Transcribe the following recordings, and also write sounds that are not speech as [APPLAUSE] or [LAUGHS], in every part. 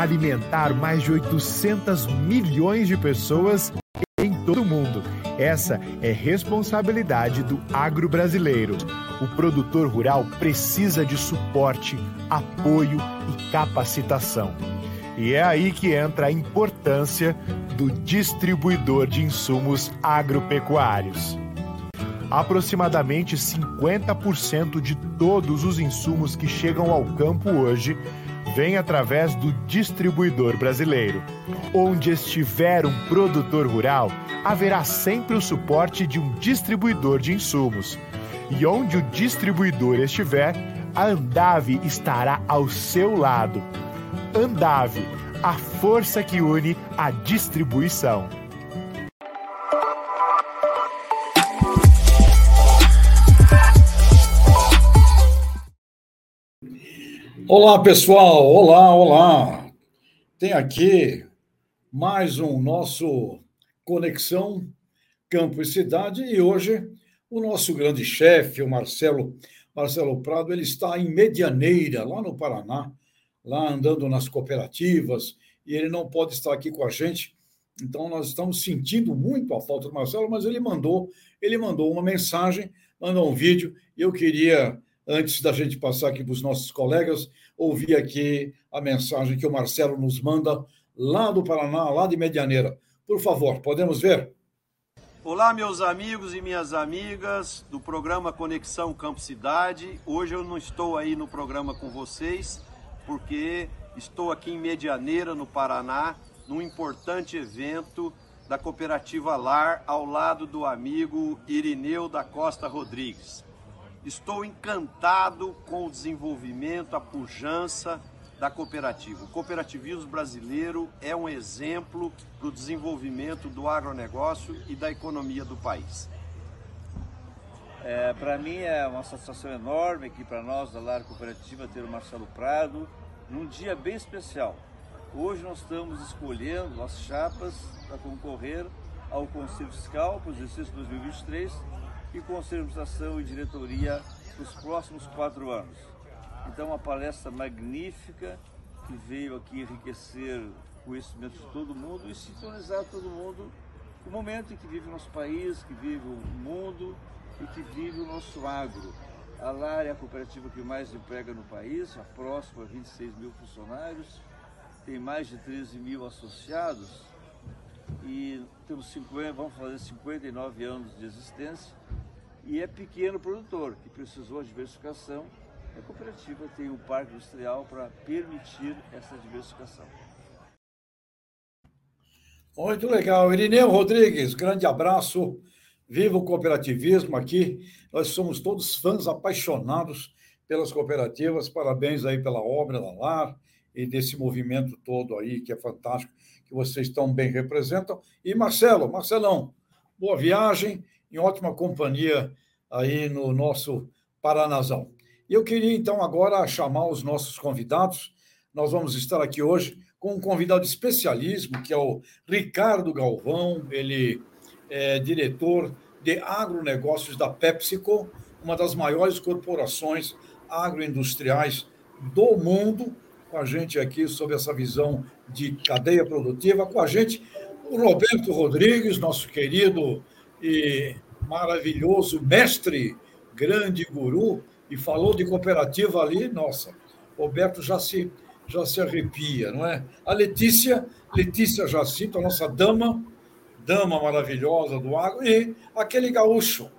alimentar mais de 800 milhões de pessoas em todo o mundo. Essa é responsabilidade do agro brasileiro. O produtor rural precisa de suporte, apoio e capacitação. E é aí que entra a importância do distribuidor de insumos agropecuários. Aproximadamente 50% de todos os insumos que chegam ao campo hoje vem através do distribuidor brasileiro. Onde estiver um produtor rural, haverá sempre o suporte de um distribuidor de insumos. E onde o distribuidor estiver, a Andave estará ao seu lado. Andave, a força que une a distribuição. Olá, pessoal. Olá, olá. Tem aqui mais um nosso Conexão Campo e Cidade e hoje o nosso grande chefe, o Marcelo Marcelo Prado, ele está em Medianeira, lá no Paraná, lá andando nas cooperativas, e ele não pode estar aqui com a gente. Então nós estamos sentindo muito a falta do Marcelo, mas ele mandou, ele mandou uma mensagem, mandou um vídeo, e eu queria antes da gente passar aqui para os nossos colegas, ouvir aqui a mensagem que o Marcelo nos manda lá do Paraná, lá de Medianeira. Por favor, podemos ver? Olá, meus amigos e minhas amigas do programa Conexão Campo Cidade. Hoje eu não estou aí no programa com vocês, porque estou aqui em Medianeira, no Paraná, num importante evento da cooperativa LAR, ao lado do amigo Irineu da Costa Rodrigues. Estou encantado com o desenvolvimento, a pujança da cooperativa. O cooperativismo brasileiro é um exemplo para o desenvolvimento do agronegócio e da economia do país. É, para mim é uma satisfação enorme aqui para nós da Lar Cooperativa ter o Marcelo Prado num dia bem especial. Hoje nós estamos escolhendo as chapas para concorrer ao Conselho Fiscal para o exercício 2023 e de Administração e Diretoria nos próximos quatro anos. Então, uma palestra magnífica que veio aqui enriquecer o conhecimento de todo mundo e sintonizar todo mundo com o momento em que vive o nosso país, que vive o mundo e que vive o nosso agro. A LAR é a cooperativa que mais emprega no país, a próxima 26 mil funcionários, tem mais de 13 mil associados e temos 50, vamos fazer 59 anos de existência e é pequeno produtor que precisou de diversificação. A cooperativa tem um parque industrial para permitir essa diversificação. Muito legal. Irineu Rodrigues, grande abraço. Viva o cooperativismo aqui. Nós somos todos fãs apaixonados pelas cooperativas. Parabéns aí pela obra da LAR e desse movimento todo aí, que é fantástico, que vocês tão bem representam. E Marcelo, Marcelão, boa viagem em ótima companhia aí no nosso Paranazão. E eu queria, então, agora chamar os nossos convidados. Nós vamos estar aqui hoje com um convidado especialíssimo, que é o Ricardo Galvão, ele é diretor de agronegócios da PepsiCo, uma das maiores corporações agroindustriais do mundo, com a gente aqui sobre essa visão de cadeia produtiva, com a gente o Roberto Rodrigues, nosso querido e maravilhoso mestre, grande guru, e falou de cooperativa ali, nossa, Roberto já se, já se arrepia, não é? A Letícia, Letícia Jacinto, a nossa dama, dama maravilhosa do agro, e aquele gaúcho,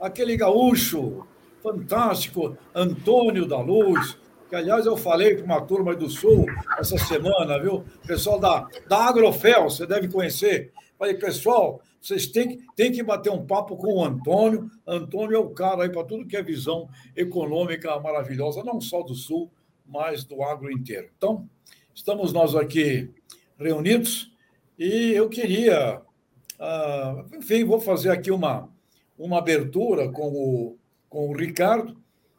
aquele gaúcho fantástico, Antônio da Luz, que aliás eu falei para uma turma do Sul essa semana, viu? Pessoal da, da Agrofel, você deve conhecer. Falei, pessoal, vocês têm, têm que bater um papo com o Antônio. Antônio é o cara aí para tudo que é visão econômica maravilhosa, não só do Sul, mas do agro inteiro. Então, estamos nós aqui reunidos e eu queria, uh, enfim, vou fazer aqui uma, uma abertura com o, com o Ricardo,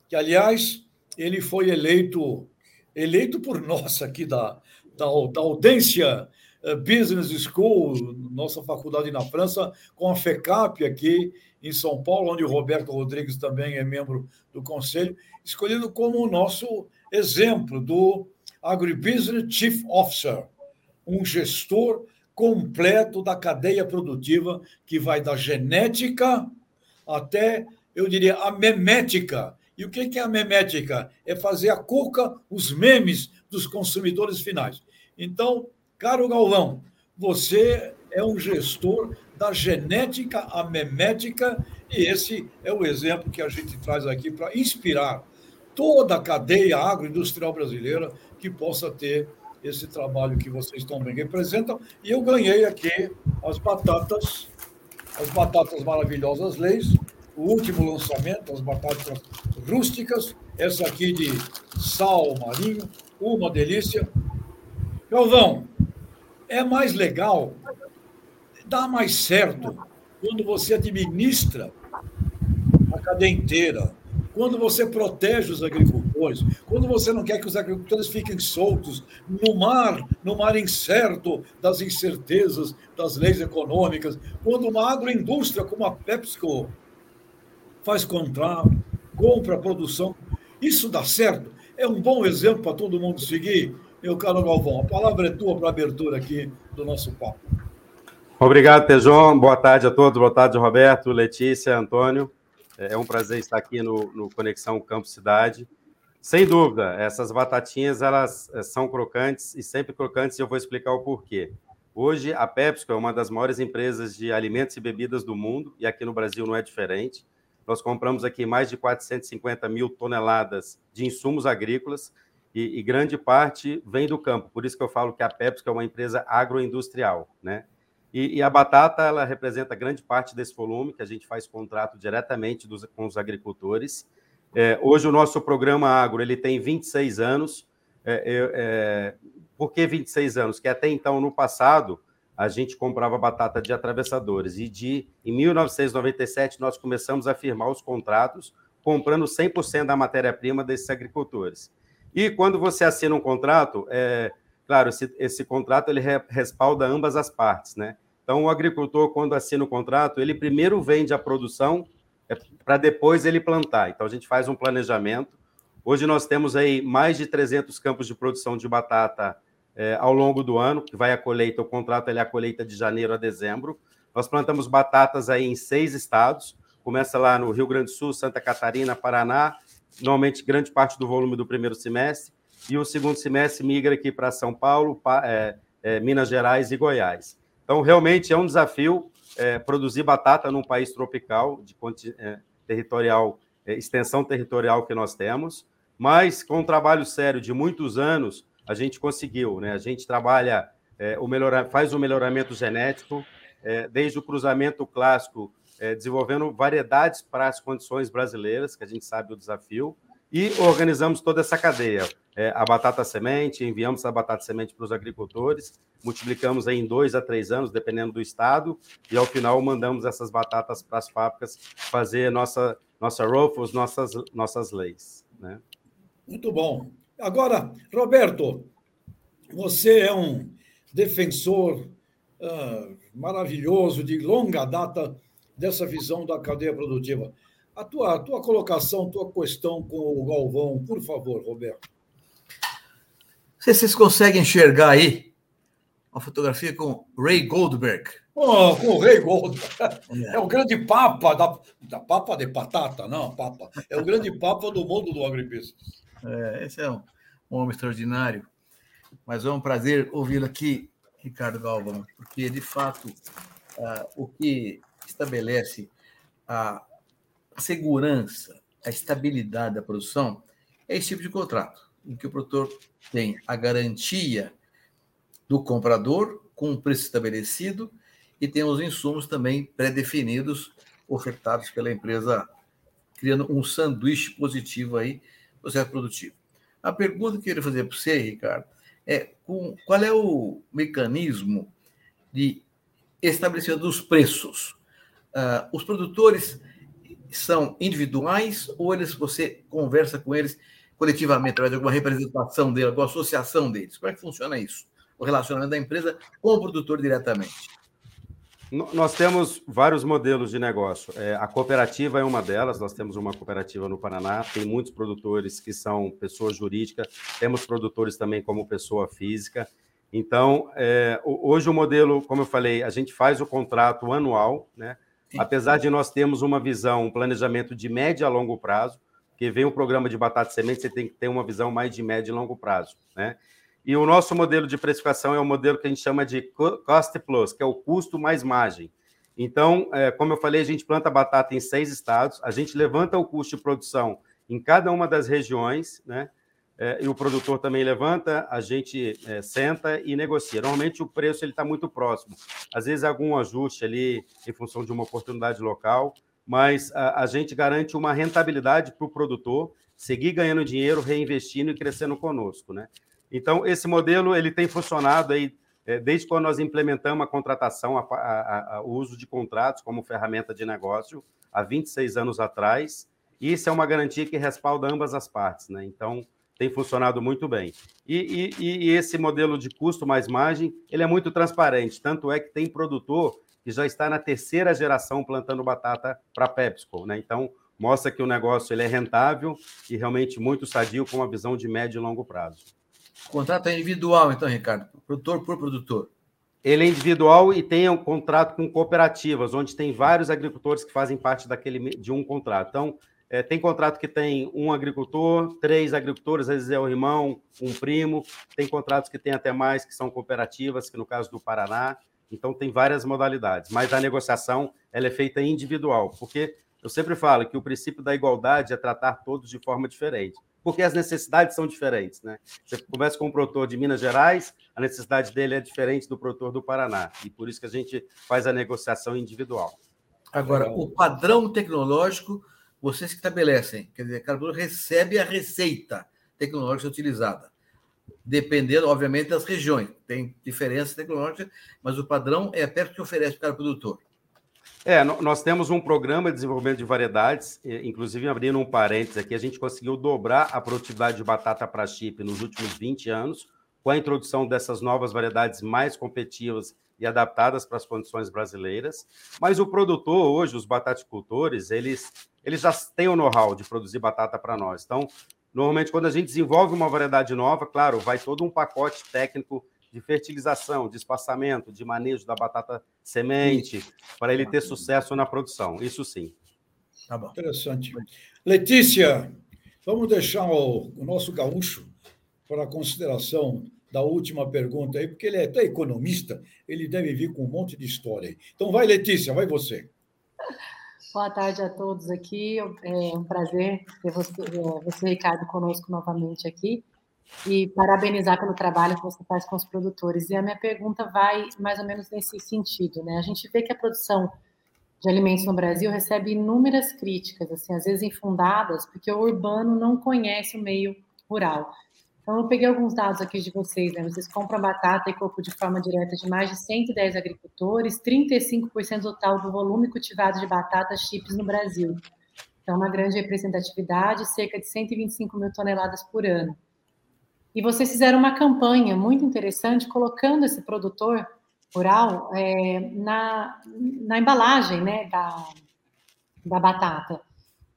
que, aliás, ele foi eleito eleito por nós aqui da, da, da audiência eh, Business School, nossa faculdade na França, com a FECAP aqui em São Paulo, onde o Roberto Rodrigues também é membro do conselho, escolhido como o nosso exemplo do Agribusiness Chief Officer, um gestor completo da cadeia produtiva que vai da genética até, eu diria, a memética. E o que é a memética? É fazer a cuca, os memes dos consumidores finais. Então, caro Galvão, você é um gestor da genética à memética, e esse é o exemplo que a gente traz aqui para inspirar toda a cadeia agroindustrial brasileira que possa ter esse trabalho que vocês tão bem representam. E eu ganhei aqui as batatas, as batatas maravilhosas leis, o último lançamento, as batatas rústicas, essa aqui de sal marinho, uma delícia. Galvão, é mais legal, dá mais certo quando você administra a cadeia inteira, quando você protege os agricultores, quando você não quer que os agricultores fiquem soltos no mar, no mar incerto das incertezas das leis econômicas, quando uma agroindústria como a PepsiCo faz contrato, compra produção, isso dá certo. É um bom exemplo para todo mundo seguir. Meu caro Galvão, a palavra é tua para a abertura aqui do nosso papo. Obrigado, Tejon. Boa tarde a todos. Boa tarde, Roberto, Letícia, Antônio. É, é um prazer estar aqui no, no Conexão Campo Cidade. Sem dúvida, essas batatinhas elas é, são crocantes e sempre crocantes, e eu vou explicar o porquê. Hoje, a PepsiCo é uma das maiores empresas de alimentos e bebidas do mundo, e aqui no Brasil não é diferente. Nós compramos aqui mais de 450 mil toneladas de insumos agrícolas, e, e grande parte vem do campo. Por isso que eu falo que a PepsiCo é uma empresa agroindustrial, né? E, e, a batata, ela representa grande parte desse volume, que a gente faz contrato diretamente dos, com os agricultores. É, hoje, o nosso programa agro ele tem 26 anos. É, é, por que 26 anos? Que até então, no passado, a gente comprava batata de atravessadores. E de, em 1997, nós começamos a firmar os contratos, comprando 100% da matéria-prima desses agricultores. E quando você assina um contrato, é, claro, esse, esse contrato ele respalda ambas as partes, né? Então, o agricultor, quando assina o contrato, ele primeiro vende a produção é, para depois ele plantar. Então, a gente faz um planejamento. Hoje nós temos aí mais de 300 campos de produção de batata é, ao longo do ano, que vai a colheita, o contrato é a colheita de janeiro a dezembro. Nós plantamos batatas aí em seis estados, começa lá no Rio Grande do Sul, Santa Catarina, Paraná, normalmente grande parte do volume do primeiro semestre, e o segundo semestre migra aqui para São Paulo, pa, é, é, Minas Gerais e Goiás. Então, realmente é um desafio é, produzir batata num país tropical, de é, territorial, é, extensão territorial que nós temos, mas com um trabalho sério de muitos anos, a gente conseguiu. Né? A gente trabalha, é, o melhora, faz o melhoramento genético, é, desde o cruzamento clássico, é, desenvolvendo variedades para as condições brasileiras, que a gente sabe o desafio, e organizamos toda essa cadeia. É, a batata semente, enviamos a batata semente para os agricultores, multiplicamos em dois a três anos, dependendo do estado, e ao final mandamos essas batatas para as fábricas fazer nossa, nossa Ruffles, nossas, nossas leis. Né? Muito bom. Agora, Roberto, você é um defensor uh, maravilhoso de longa data dessa visão da cadeia produtiva. A tua, a tua colocação, tua questão com o Galvão, por favor, Roberto. Se vocês conseguem enxergar aí uma fotografia com Ray Goldberg. Oh, com o Ray Goldberg. É. é o grande papa da, da papa de batata, não, papa. É o grande papa do mundo do agribusiness. É, esse é um, um homem extraordinário. Mas é um prazer ouvi-lo aqui, Ricardo Galvão, porque, de fato, uh, o que estabelece a a segurança, a estabilidade da produção é esse tipo de contrato, em que o produtor tem a garantia do comprador com um preço estabelecido e tem os insumos também pré-definidos, ofertados pela empresa, criando um sanduíche positivo aí, processo produtivo. A pergunta que eu queria fazer para você, Ricardo, é com, qual é o mecanismo de estabelecimento dos preços? Uh, os produtores são individuais ou eles você conversa com eles coletivamente, através de alguma representação deles, alguma associação deles? Como é que funciona isso? O relacionamento da empresa com o produtor diretamente? Nós temos vários modelos de negócio. É, a cooperativa é uma delas, nós temos uma cooperativa no Paraná, tem muitos produtores que são pessoa jurídica, temos produtores também como pessoa física. Então, é, hoje o modelo, como eu falei, a gente faz o contrato anual, né? apesar de nós termos uma visão, um planejamento de médio a longo prazo, que vem um programa de batata semente, você tem que ter uma visão mais de médio e longo prazo. Né? E o nosso modelo de precificação é o modelo que a gente chama de cost plus, que é o custo mais margem. Então, é, como eu falei, a gente planta batata em seis estados, a gente levanta o custo de produção em cada uma das regiões, né? É, e o produtor também levanta, a gente é, senta e negocia. Normalmente o preço ele está muito próximo. Às vezes algum ajuste ali em função de uma oportunidade local, mas a, a gente garante uma rentabilidade para o produtor seguir ganhando dinheiro, reinvestindo e crescendo conosco, né? Então, esse modelo ele tem funcionado aí é, desde quando nós implementamos a contratação, a, a, a, o uso de contratos como ferramenta de negócio, há 26 anos atrás. E isso é uma garantia que respalda ambas as partes, né? Então, tem funcionado muito bem. E, e, e, esse modelo de custo mais margem, ele é muito transparente, tanto é que tem produtor que já está na terceira geração plantando batata para PepsiCo, né? Então, mostra que o negócio ele é rentável e realmente muito sadio com uma visão de médio e longo prazo. O contrato é individual, então, Ricardo, produtor por produtor. Ele é individual e tem um contrato com cooperativas, onde tem vários agricultores que fazem parte daquele de um contrato. Então, é, tem contrato que tem um agricultor, três agricultores, às vezes é o irmão, um primo. Tem contratos que tem até mais, que são cooperativas, que no caso do Paraná. Então, tem várias modalidades. Mas a negociação ela é feita individual, porque eu sempre falo que o princípio da igualdade é tratar todos de forma diferente porque as necessidades são diferentes. Né? Você conversa com um produtor de Minas Gerais, a necessidade dele é diferente do produtor do Paraná, e por isso que a gente faz a negociação individual. Agora, o padrão tecnológico vocês que estabelecem, quer dizer, cada produtor recebe a receita tecnológica utilizada, dependendo, obviamente, das regiões. Tem diferença tecnológica, mas o padrão é perto que oferece para o produtor. É, nós temos um programa de desenvolvimento de variedades, inclusive abrindo um parênteses aqui, a gente conseguiu dobrar a produtividade de batata para chip nos últimos 20 anos, com a introdução dessas novas variedades mais competitivas e adaptadas para as condições brasileiras. Mas o produtor hoje, os bataticultores, eles, eles já têm o know-how de produzir batata para nós. Então, normalmente, quando a gente desenvolve uma variedade nova, claro, vai todo um pacote técnico de fertilização, de espaçamento, de manejo da batata semente, para ele ter sucesso na produção. Isso sim. Tá bom. Interessante. Letícia, vamos deixar o, o nosso gaúcho para a consideração da última pergunta aí, porque ele é até economista, ele deve vir com um monte de história aí. Então vai, Letícia, vai você. Boa tarde a todos aqui. É um prazer ter você, é, você Ricardo, conosco novamente aqui e parabenizar pelo trabalho que você faz com os produtores. E a minha pergunta vai mais ou menos nesse sentido, né? A gente vê que a produção de alimentos no Brasil recebe inúmeras críticas, assim, às vezes infundadas, porque o urbano não conhece o meio rural. Então, eu peguei alguns dados aqui de vocês, né? Vocês compram batata e coco de forma direta de mais de 110 agricultores, 35% total do volume cultivado de batata chips no Brasil. Então, uma grande representatividade, cerca de 125 mil toneladas por ano. E vocês fizeram uma campanha muito interessante colocando esse produtor rural é, na, na embalagem né, da, da batata.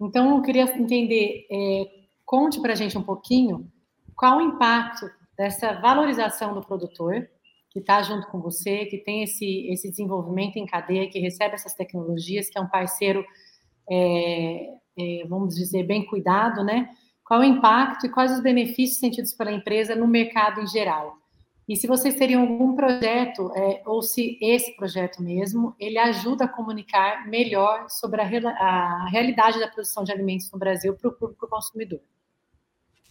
Então, eu queria entender, é, conte para a gente um pouquinho qual o impacto dessa valorização do produtor, que está junto com você, que tem esse, esse desenvolvimento em cadeia, que recebe essas tecnologias, que é um parceiro, é, é, vamos dizer, bem cuidado, né? Qual o impacto e quais os benefícios sentidos pela empresa no mercado em geral. E se vocês teriam algum projeto, é, ou se esse projeto mesmo, ele ajuda a comunicar melhor sobre a, a realidade da produção de alimentos no Brasil para o público consumidor.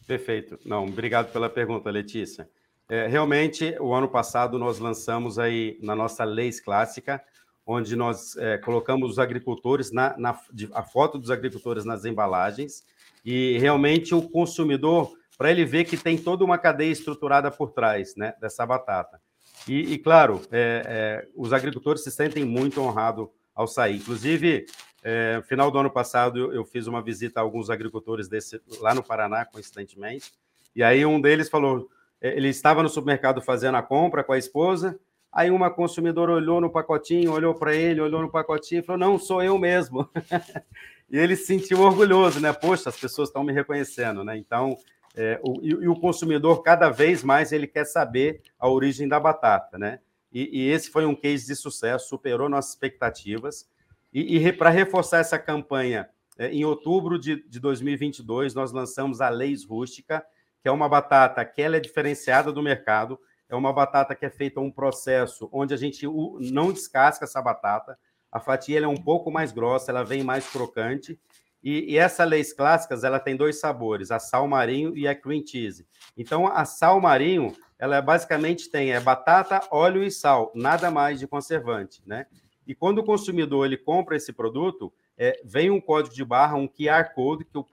Perfeito. Não, obrigado pela pergunta, Letícia. É, realmente, o ano passado nós lançamos aí na nossa Leis Clássica, onde nós é, colocamos os agricultores, na, na, a foto dos agricultores nas embalagens, e realmente o consumidor, para ele ver que tem toda uma cadeia estruturada por trás né, dessa batata. E, e claro, é, é, os agricultores se sentem muito honrados ao sair. Inclusive, é, final do ano passado, eu, eu, fiz uma visita a alguns agricultores desse, lá no Paraná, coincidentemente, e aí um deles falou, é, ele estava no supermercado fazendo a compra com a esposa, Aí uma consumidora olhou no pacotinho, olhou para ele, olhou no pacotinho e falou: Não, sou eu mesmo. [LAUGHS] e ele se sentiu orgulhoso, né? Poxa, as pessoas estão me reconhecendo, né? Então, é, o, e, e, o consumidor, cada vez mais, ele quer saber a origem da batata, né? E, e esse foi um case de sucesso, superou nossas expectativas. E, e para reforçar essa campanha, é, em outubro de, de 2022, nós lançamos a Leis Rústica, que é uma batata que ela é diferenciada do mercado, é uma batata que é feita um processo onde a gente não descasca essa batata, a fatia é um pouco mais grossa, ela vem mais crocante, e, e essa leis clássicas ela tem dois sabores, a sal marinho e a cream cheese. Então, a sal marinho, ela basicamente tem é batata, óleo e sal, nada mais de conservante, né? E quando o consumidor ele compra esse produto, é, vem um código de barra, um QR Code, que o,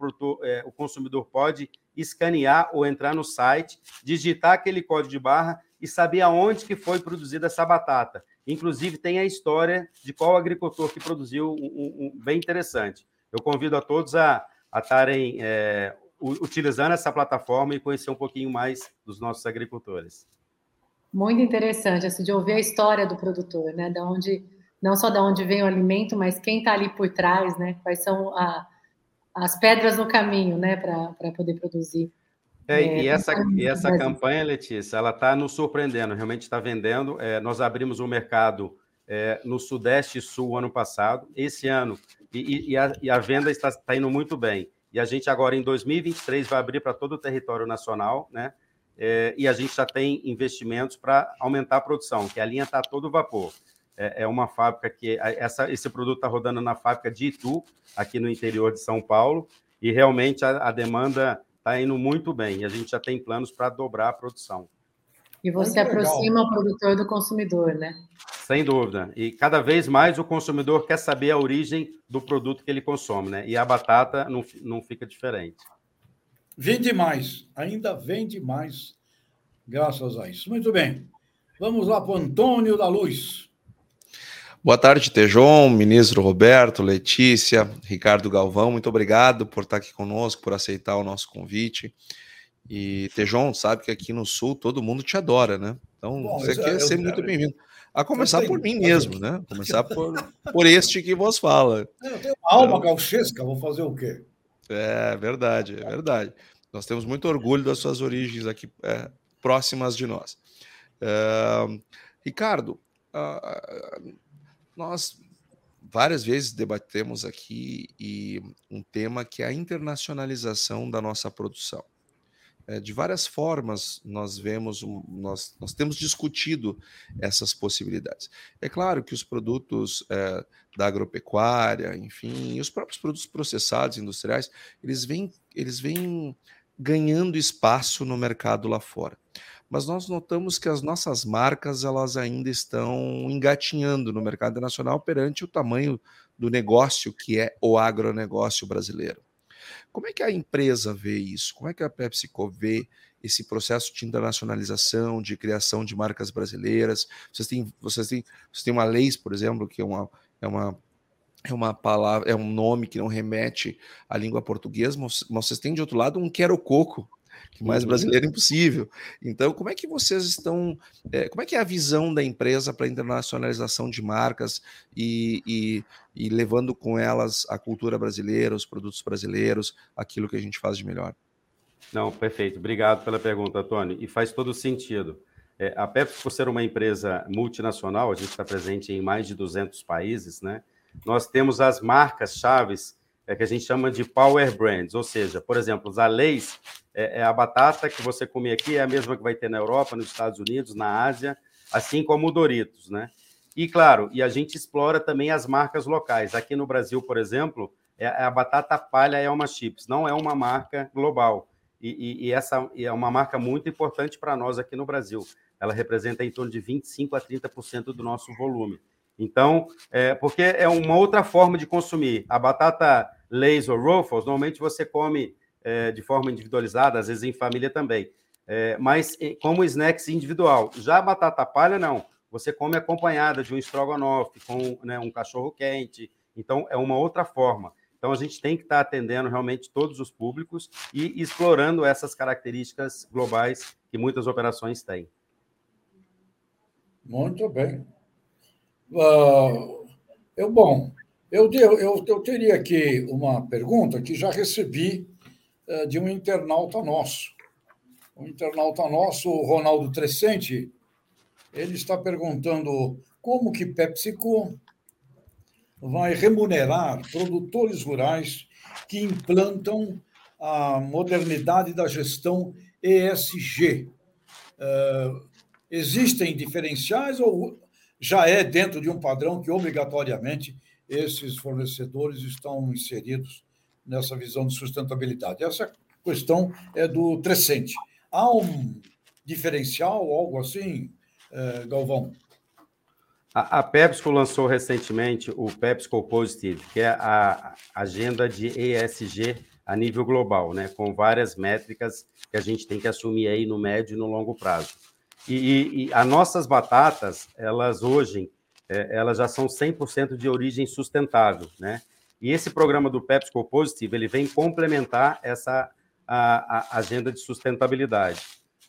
é, o consumidor pode escanear ou entrar no site, digitar aquele código de barra e saber aonde que foi produzida essa batata. Inclusive, tem a história de qual agricultor que produziu, um, um bem interessante. Eu convido a todos a estarem é, utilizando essa plataforma e conhecer um pouquinho mais dos nossos agricultores. Muito interessante, assim, de ouvir a história do produtor, né? Da onde não só de onde vem o alimento, mas quem está ali por trás, né? Quais são a, as pedras no caminho, né, para poder produzir. É, é, e essa, e essa campanha, Letícia, ela está nos surpreendendo, realmente está vendendo. É, nós abrimos o um mercado é, no Sudeste e Sul ano passado, esse ano, e, e, a, e a, venda está, está, indo muito bem. E a gente agora, em 2023, vai abrir para todo o território nacional, né? É, e a gente já tem investimentos para aumentar a produção, que a linha está todo vapor é, é uma fábrica que essa, esse produto está rodando na fábrica de Itu, aqui no interior de São Paulo, e realmente a, a demanda está indo muito bem. E a gente já tem planos para dobrar a produção. E você muito aproxima legal. o produtor do consumidor, né? Sem dúvida. E cada vez mais o consumidor quer saber a origem do produto que ele consome, né? E a batata não, não fica diferente. Vende mais, ainda vende mais, graças a isso. Muito bem. Vamos lá para o Antônio da Luz. Boa tarde, Tejon, ministro Roberto, Letícia, Ricardo Galvão, muito obrigado por estar aqui conosco, por aceitar o nosso convite. E Tejon, sabe que aqui no Sul todo mundo te adora, né? Então Bom, você quer ser muito bem-vindo. A começar por mim mesmo, né? Começar por, por este que vos fala. Eu tenho uma alma então, gauchesca, vou fazer o quê? É verdade, é verdade. Nós temos muito orgulho das suas origens aqui é, próximas de nós. Uh, Ricardo, uh, nós várias vezes debatemos aqui e um tema que é a internacionalização da nossa produção. É, de várias formas nós vemos, nós, nós temos discutido essas possibilidades. É claro que os produtos é, da agropecuária, enfim, os próprios produtos processados industriais, eles vêm, eles vêm ganhando espaço no mercado lá fora mas nós notamos que as nossas marcas elas ainda estão engatinhando no mercado nacional perante o tamanho do negócio que é o agronegócio brasileiro. Como é que a empresa vê isso? Como é que a PepsiCo vê esse processo de internacionalização, de criação de marcas brasileiras? Vocês têm, vocês têm, vocês têm uma lei, por exemplo, que é uma, é uma é uma palavra, é um nome que não remete à língua portuguesa, mas vocês têm de outro lado um quero coco, que mais uhum. brasileiro é impossível. Então, como é que vocês estão, é, como é que é a visão da empresa para a internacionalização de marcas e, e, e, levando com elas a cultura brasileira, os produtos brasileiros, aquilo que a gente faz de melhor? Não, perfeito. Obrigado pela pergunta, Tony. E faz todo sentido. É, a Pepsi, por ser uma empresa multinacional, a gente está presente em mais de 200 países, né? Nós temos as marcas chaves é, que a gente chama de power brands, ou seja, por exemplo, os Aleis é, é, a batata que você come aqui é a mesma que vai ter na Europa, nos Estados Unidos, na Ásia, assim como o Doritos, né? E claro, e a gente explora também as marcas locais. Aqui no Brasil, por exemplo, é, a batata palha é uma chips, não é uma marca global. E, e, e essa é uma marca muito importante para nós aqui no Brasil. Ela representa em torno de 25 a 30% do nosso volume. Então, é, porque é uma outra forma de consumir. A batata Lay's ou Ruffles, normalmente você come é, de forma individualizada, às vezes em família também, é, mas como snacks individual. Já a batata palha, não. Você come acompanhada de um estrogonofe, com né, um cachorro quente. Então, é uma outra forma. Então, a gente tem que estar atendendo realmente todos os públicos e explorando essas características globais que muitas operações têm. Muito bem. Uh, eu, bom, eu, eu, eu teria aqui uma pergunta que já recebi uh, de um internauta nosso. Um internauta nosso, o Ronaldo Trescente, ele está perguntando como que PepsiCo vai remunerar produtores rurais que implantam a modernidade da gestão ESG. Uh, existem diferenciais ou já é dentro de um padrão que obrigatoriamente esses fornecedores estão inseridos nessa visão de sustentabilidade? Essa questão é do Trescente. Há um diferencial, algo assim, uh, Galvão? A, a PepsiCo lançou recentemente o PepsiCo Positive, que é a agenda de ESG a nível global, né, com várias métricas que a gente tem que assumir aí no médio e no longo prazo. E, e, e as nossas batatas, elas hoje, é, elas já são 100% de origem sustentável, né? E esse programa do PepsiCo Positive, ele vem complementar essa a, a agenda de sustentabilidade.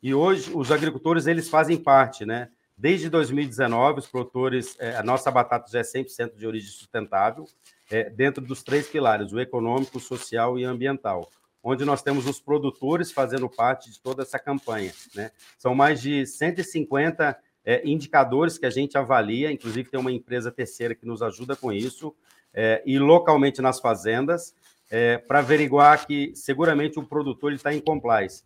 E hoje os agricultores eles fazem parte, né? Desde 2019, os produtores, é, a nossa batata já é 100% de origem sustentável, é, dentro dos três pilares, o econômico, o social e ambiental, onde nós temos os produtores fazendo parte de toda essa campanha. Né? São mais de 150 é, indicadores que a gente avalia, inclusive tem uma empresa terceira que nos ajuda com isso, é, e localmente nas fazendas, é, para averiguar que seguramente o produtor está em compliance.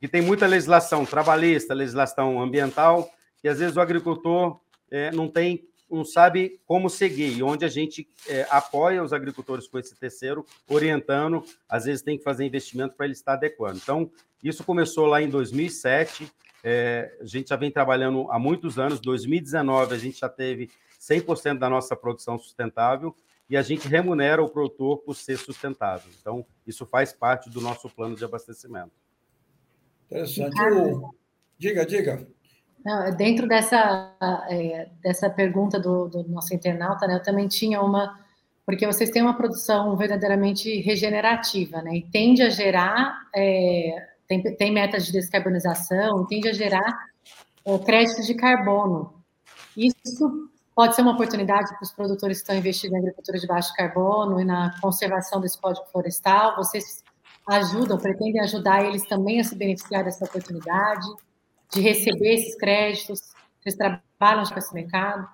E tem muita legislação trabalhista, legislação ambiental, e às vezes o agricultor é, não tem, não sabe como seguir, e onde a gente é, apoia os agricultores com esse terceiro, orientando, às vezes tem que fazer investimento para ele estar adequando. Então, isso começou lá em 2007, é, a gente já vem trabalhando há muitos anos, 2019 a gente já teve 100% da nossa produção sustentável, e a gente remunera o produtor por ser sustentável. Então, isso faz parte do nosso plano de abastecimento. Interessante. Diga, diga. Dentro dessa, é, dessa pergunta do, do, nosso internauta, né, eu também tinha uma, porque vocês têm uma produção verdadeiramente regenerativa, né, e tende a gerar, é, tem, tem metas de descarbonização, tende a gerar é, créditos de carbono. Isso pode ser uma oportunidade para os produtores que estão investindo em agricultura de baixo carbono e na conservação desse código florestal. Vocês ajudam, pretendem ajudar eles também a se beneficiar dessa oportunidade? De receber esses créditos? Vocês trabalham com esse mercado?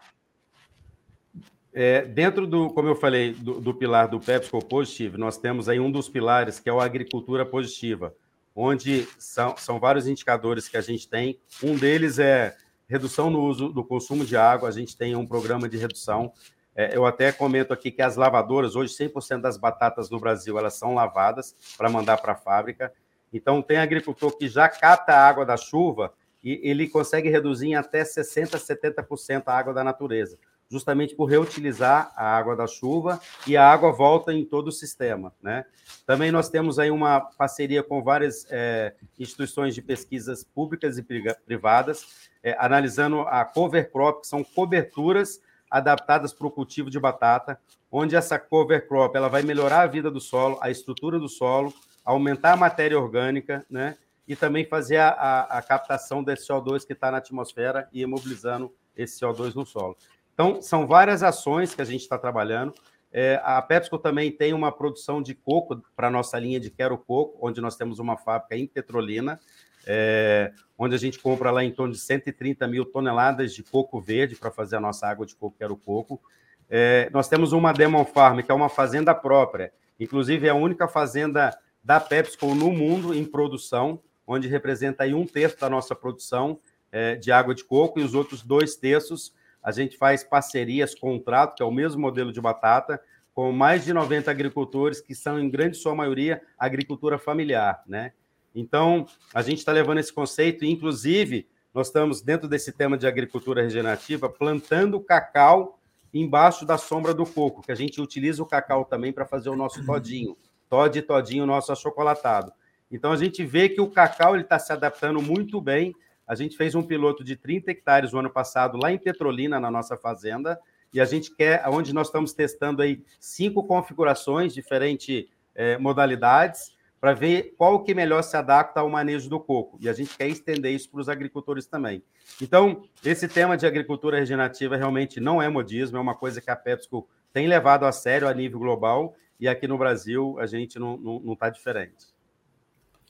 É, dentro do, como eu falei, do, do, pilar do PepsiCo Positive, nós temos aí um dos pilares que é a agricultura positiva, onde são, são vários indicadores que a gente tem. Um deles é redução no uso do consumo de água, a gente tem um programa de redução. É, eu até comento aqui que as lavadoras, hoje 100% das batatas no Brasil, elas são lavadas para mandar para a fábrica. Então, tem agricultor que já cata a água da chuva e ele consegue reduzir em até 60%, 70% a água da natureza, justamente por reutilizar a água da chuva e a água volta em todo o sistema. Né? Também nós temos aí uma parceria com várias é, instituições de pesquisas públicas e privadas, é, analisando a cover crop, que são coberturas adaptadas para o cultivo de batata, onde essa cover crop ela vai melhorar a vida do solo, a estrutura do solo, aumentar a matéria orgânica, né? E também fazer a, a, a captação desse CO2 que está na atmosfera e imobilizando esse CO2 no solo. Então, são várias ações que a gente está trabalhando. É, a PepsiCo também tem uma produção de coco para a nossa linha de Quero Coco, onde nós temos uma fábrica em Petrolina, é, onde a gente compra lá em torno de 130 mil toneladas de coco verde para fazer a nossa água de coco Quero Coco. É, nós temos uma Demon Farm, que é uma fazenda própria, inclusive é a única fazenda da PepsiCo no mundo em produção, onde representa aí um terço da nossa produção é, de água de coco, e os outros dois terços a gente faz parcerias, contrato, que é o mesmo modelo de batata, com mais de 90 agricultores, que são, em grande sua maioria, agricultura familiar, né? Então, a gente está levando esse conceito, e, inclusive, nós estamos, dentro desse tema de agricultura regenerativa, plantando cacau embaixo da sombra do coco, que a gente utiliza o cacau também para fazer o nosso todinho, Tod e todinho nosso achocolatado. Então a gente vê que o cacau ele está se adaptando muito bem. A gente fez um piloto de 30 hectares no ano passado lá em Petrolina, na nossa fazenda, e a gente quer, onde nós estamos testando aí cinco configurações, diferentes é, modalidades, para ver qual que melhor se adapta ao manejo do coco. E a gente quer estender isso para os agricultores também. Então, esse tema de agricultura regenerativa realmente não é modismo, é uma coisa que a PepsiCo tem levado a sério a nível global e aqui no Brasil a gente não está diferente.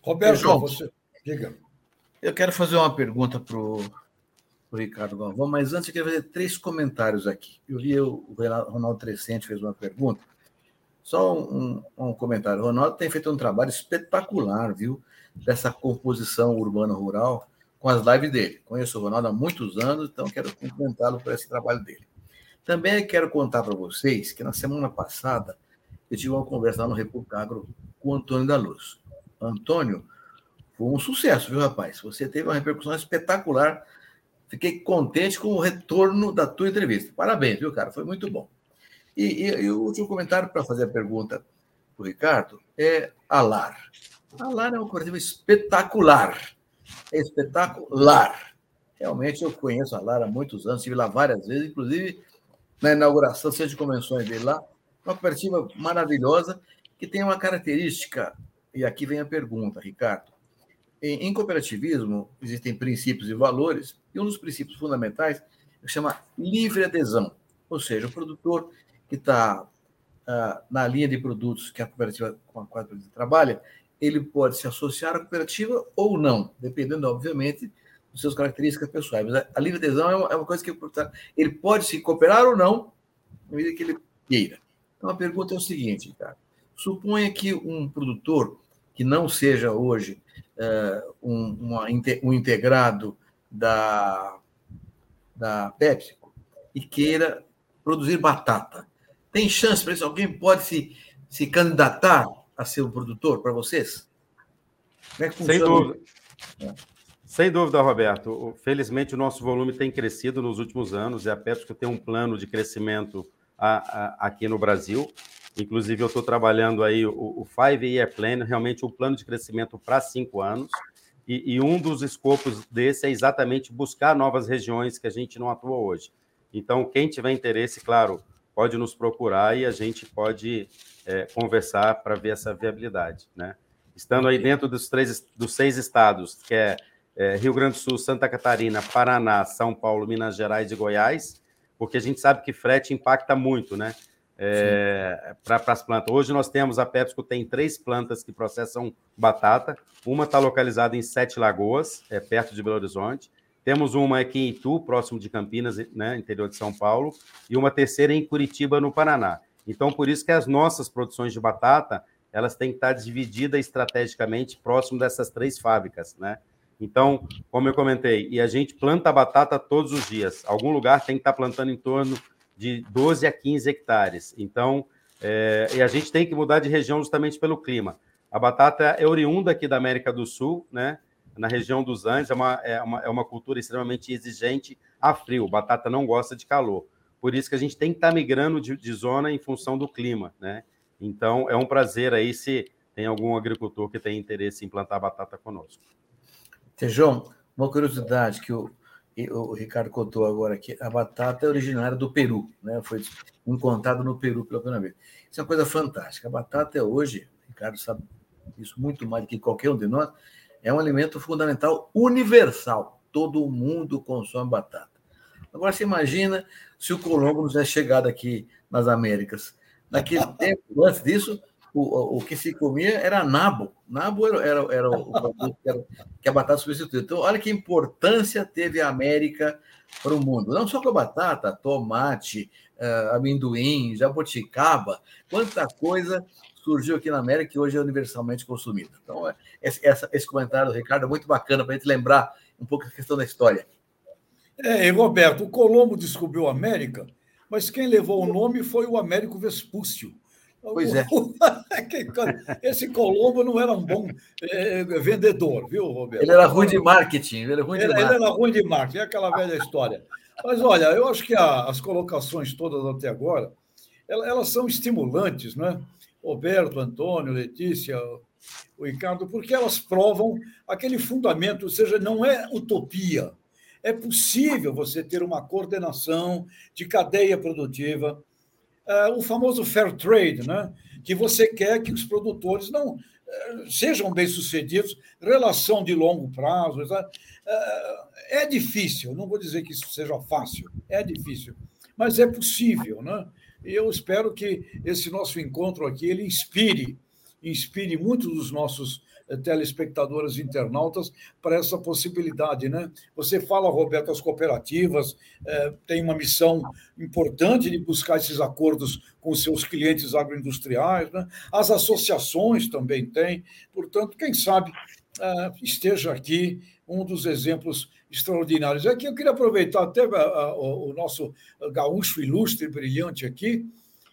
Roberto, João, você... diga. Eu quero fazer uma pergunta para o Ricardo Galvão, mas antes eu quero fazer três comentários aqui. Eu vi o Ronaldo Trescente fez uma pergunta só um, um comentário. O Ronaldo tem feito um trabalho espetacular, viu? Dessa composição urbana-rural com as lives dele. Conheço o Ronaldo há muitos anos, então quero cumprimentá-lo por esse trabalho dele. Também quero contar para vocês que na semana passada eu tive uma conversa lá no República Agro com o Antônio da Luz. Antônio, foi um sucesso, viu, rapaz? Você teve uma repercussão espetacular. Fiquei contente com o retorno da tua entrevista. Parabéns, viu, cara? Foi muito bom. E, e, e o último comentário para fazer a pergunta para o Ricardo é a LAR. A LAR é uma cooperativa espetacular. É espetacular. Realmente eu conheço a LAR há muitos anos, estive lá várias vezes, inclusive na inauguração, seja de convenções dele lá. Uma cooperativa maravilhosa que tem uma característica, e aqui vem a pergunta, Ricardo. Em, em cooperativismo existem princípios e valores, e um dos princípios fundamentais chama livre adesão. Ou seja, o produtor que está ah, na linha de produtos que a cooperativa com a qual cooperativa trabalha, ele pode se associar à cooperativa ou não, dependendo, obviamente, das suas características pessoais. Mas a, a livre adesão é uma, é uma coisa que ele pode se cooperar ou não, na medida que ele queira. Então, a pergunta é o seguinte, cara. Suponha que um produtor que não seja hoje uh, um, uma, um integrado da, da PepsiCo e queira produzir batata. Tem chance para isso? Alguém pode se, se candidatar a ser um produtor para vocês? Como é que funciona? Sem dúvida. É. Sem dúvida, Roberto. Felizmente, o nosso volume tem crescido nos últimos anos e a PepsiCo tem um plano de crescimento a, a, aqui no Brasil. Inclusive, eu estou trabalhando aí o, o Five Year Plan, realmente um plano de crescimento para cinco anos. E, e, um dos escopos desse é exatamente buscar novas regiões que a gente não atua hoje. Então, quem tiver interesse, claro, pode nos procurar e a gente pode é, conversar para ver essa viabilidade, né? Estando aí dentro dos três, dos seis estados, que é, é Rio Grande do Sul, Santa Catarina, Paraná, São Paulo, Minas Gerais e Goiás, porque a gente sabe que frete impacta muito, né? É, para as plantas. Hoje nós temos, a PepsiCo tem três plantas que processam batata. Uma está localizada em Sete Lagoas, é, perto de Belo Horizonte. Temos uma aqui em Itu, próximo de Campinas, né, interior de São Paulo, e uma terceira em Curitiba, no Paraná. Então, por isso que as nossas produções de batata, elas têm que estar divididas estrategicamente próximo dessas três fábricas, né? Então, como eu comentei, e a gente planta batata todos os dias. Algum lugar tem que estar plantando em torno de 12 a 15 hectares. Então, é, e a gente tem que mudar de região justamente pelo clima. A batata é oriunda aqui da América do Sul, né? na região dos Andes, é uma, é uma, é uma cultura extremamente exigente a frio. Batata não gosta de calor. Por isso que a gente tem que estar tá migrando de, de zona em função do clima, né? Então, é um prazer aí se tem algum agricultor que tem interesse em plantar batata conosco. João, uma curiosidade que o, o Ricardo contou agora aqui, a batata é originária do Peru, né? Foi encontrada no Peru pela primeira vez. Isso é uma coisa fantástica. A batata é hoje, o Ricardo sabe isso muito mais do que qualquer um de nós, é um alimento fundamental universal. Todo mundo consome batata. Agora, você imagina se o Colombo não tivesse chegado aqui nas Américas. Naquele tempo, antes disso, o, o que se comia era nabo. Nabo era, era, era o produto que, era, que a batata substituía. Então, olha que importância teve a América para o mundo. Não só com a batata, tomate, uh, amendoim, jabuticaba, quanta coisa surgiu aqui na América e hoje é universalmente consumido. Então, é, esse, esse comentário do Ricardo é muito bacana para a gente lembrar um pouco a questão da história. É, e Roberto, o Colombo descobriu a América, mas quem levou o nome foi o Américo Vespúcio. Pois é. [LAUGHS] Esse Colombo não era um bom é, vendedor, viu, Roberto? Ele era ruim de marketing. Ele era ruim de ele, marketing. Ele era ruim de marketing, é aquela velha história. Mas olha, eu acho que a, as colocações todas até agora, elas, elas são estimulantes, né? Roberto, Antônio, Letícia, o Ricardo, porque elas provam aquele fundamento, ou seja, não é utopia. É possível você ter uma coordenação de cadeia produtiva, uh, o famoso fair trade, né? que você quer que os produtores não sejam bem-sucedidos, relação de longo prazo. É difícil, não vou dizer que isso seja fácil, é difícil, mas é possível, né? Eu espero que esse nosso encontro aqui ele inspire, inspire muitos dos nossos telespectadores internautas para essa possibilidade, né? Você fala, Roberto, as cooperativas é, têm uma missão importante de buscar esses acordos com seus clientes agroindustriais, né? As associações também têm, portanto, quem sabe é, esteja aqui um dos exemplos extraordinários. Aqui eu queria aproveitar até o nosso gaúcho ilustre, brilhante aqui.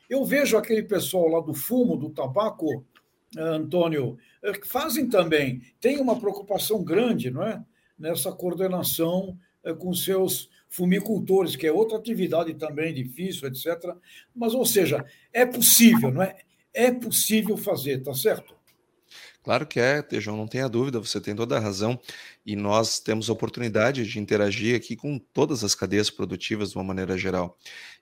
Eu vejo aquele pessoal lá do fumo, do tabaco, Antônio, eh, que fazem também, tem uma preocupação grande não é? nessa coordenação eh, com seus fumicultores, que é outra atividade também difícil, etc. Mas, ou seja, é possível, não é? É possível fazer, tá certo? Claro que é, Tejão, não tenha dúvida, você tem toda a razão. E nós temos a oportunidade de interagir aqui com todas as cadeias produtivas de uma maneira geral.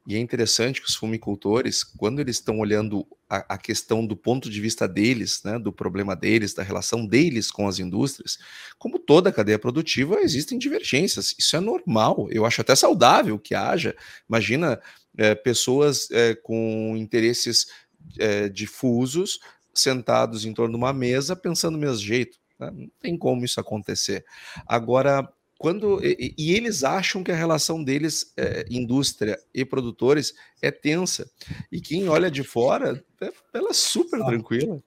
E é interessante que os fumicultores, quando eles estão olhando a, a questão do ponto de vista deles, né, do problema deles, da relação deles com as indústrias, como toda cadeia produtiva, existem divergências. Isso é normal, eu acho até saudável que haja. Imagina é, pessoas é, com interesses é, difusos sentados em torno de uma mesa pensando do mesmo jeito. Né? Não tem como isso acontecer. Agora, quando e, e eles acham que a relação deles, é, indústria e produtores, é tensa. E quem olha de fora, é, ela é super tranquila.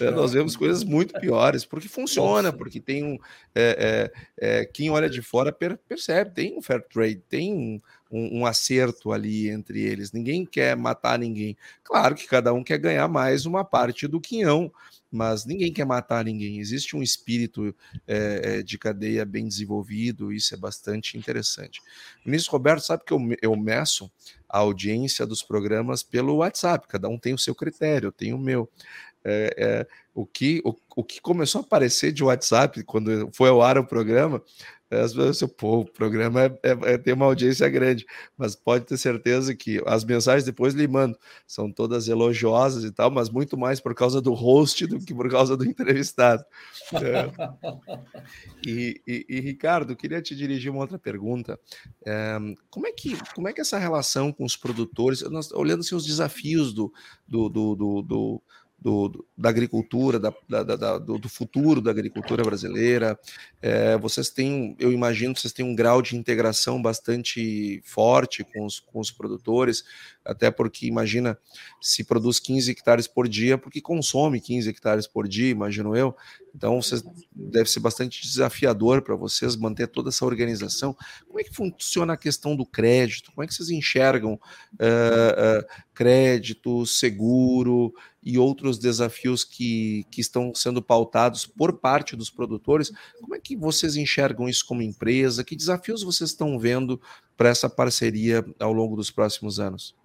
É, nós vemos coisas muito piores, porque funciona, porque tem um. É, é, é, quem olha de fora per, percebe, tem um fair trade, tem um, um, um, acerto ali entre eles. Ninguém quer matar ninguém. Claro que cada um quer ganhar mais uma parte do quinhão, mas ninguém quer matar ninguém. Existe um espírito é, de cadeia bem desenvolvido, isso é bastante interessante. Ministro Roberto sabe que eu, eu meço a audiência dos programas pelo WhatsApp, cada um tem o seu critério, eu tenho o meu. É, é, o, que, o, o que começou a aparecer de WhatsApp quando foi ao ar o programa as pessoas, pô, o programa é, é, é, tem uma audiência grande, mas pode ter certeza que as mensagens depois lhe mando são todas elogiosas e tal, mas muito mais por causa do host do que por causa do [LAUGHS] entrevistado. É. E, e, e, Ricardo, queria te dirigir uma outra pergunta. É, como, é que, como é que essa relação com os produtores, nós, olhando assim, os desafios do, do, do, do do, da agricultura, da, da, da, do, futuro da agricultura brasileira. É, vocês têm, eu imagino, vocês têm um grau de integração bastante forte com os, com os produtores, até porque imagina se produz 15 hectares por dia, porque consome 15 hectares por dia, imagino eu. Então, vocês, deve ser bastante desafiador para vocês manter toda essa organização. Como é que funciona a questão do crédito? Como é que vocês enxergam uh, uh, crédito, seguro e outros desafios que, que estão sendo pautados por parte dos produtores? Como é que vocês enxergam isso como empresa? Que desafios vocês estão vendo para essa parceria ao longo dos próximos anos?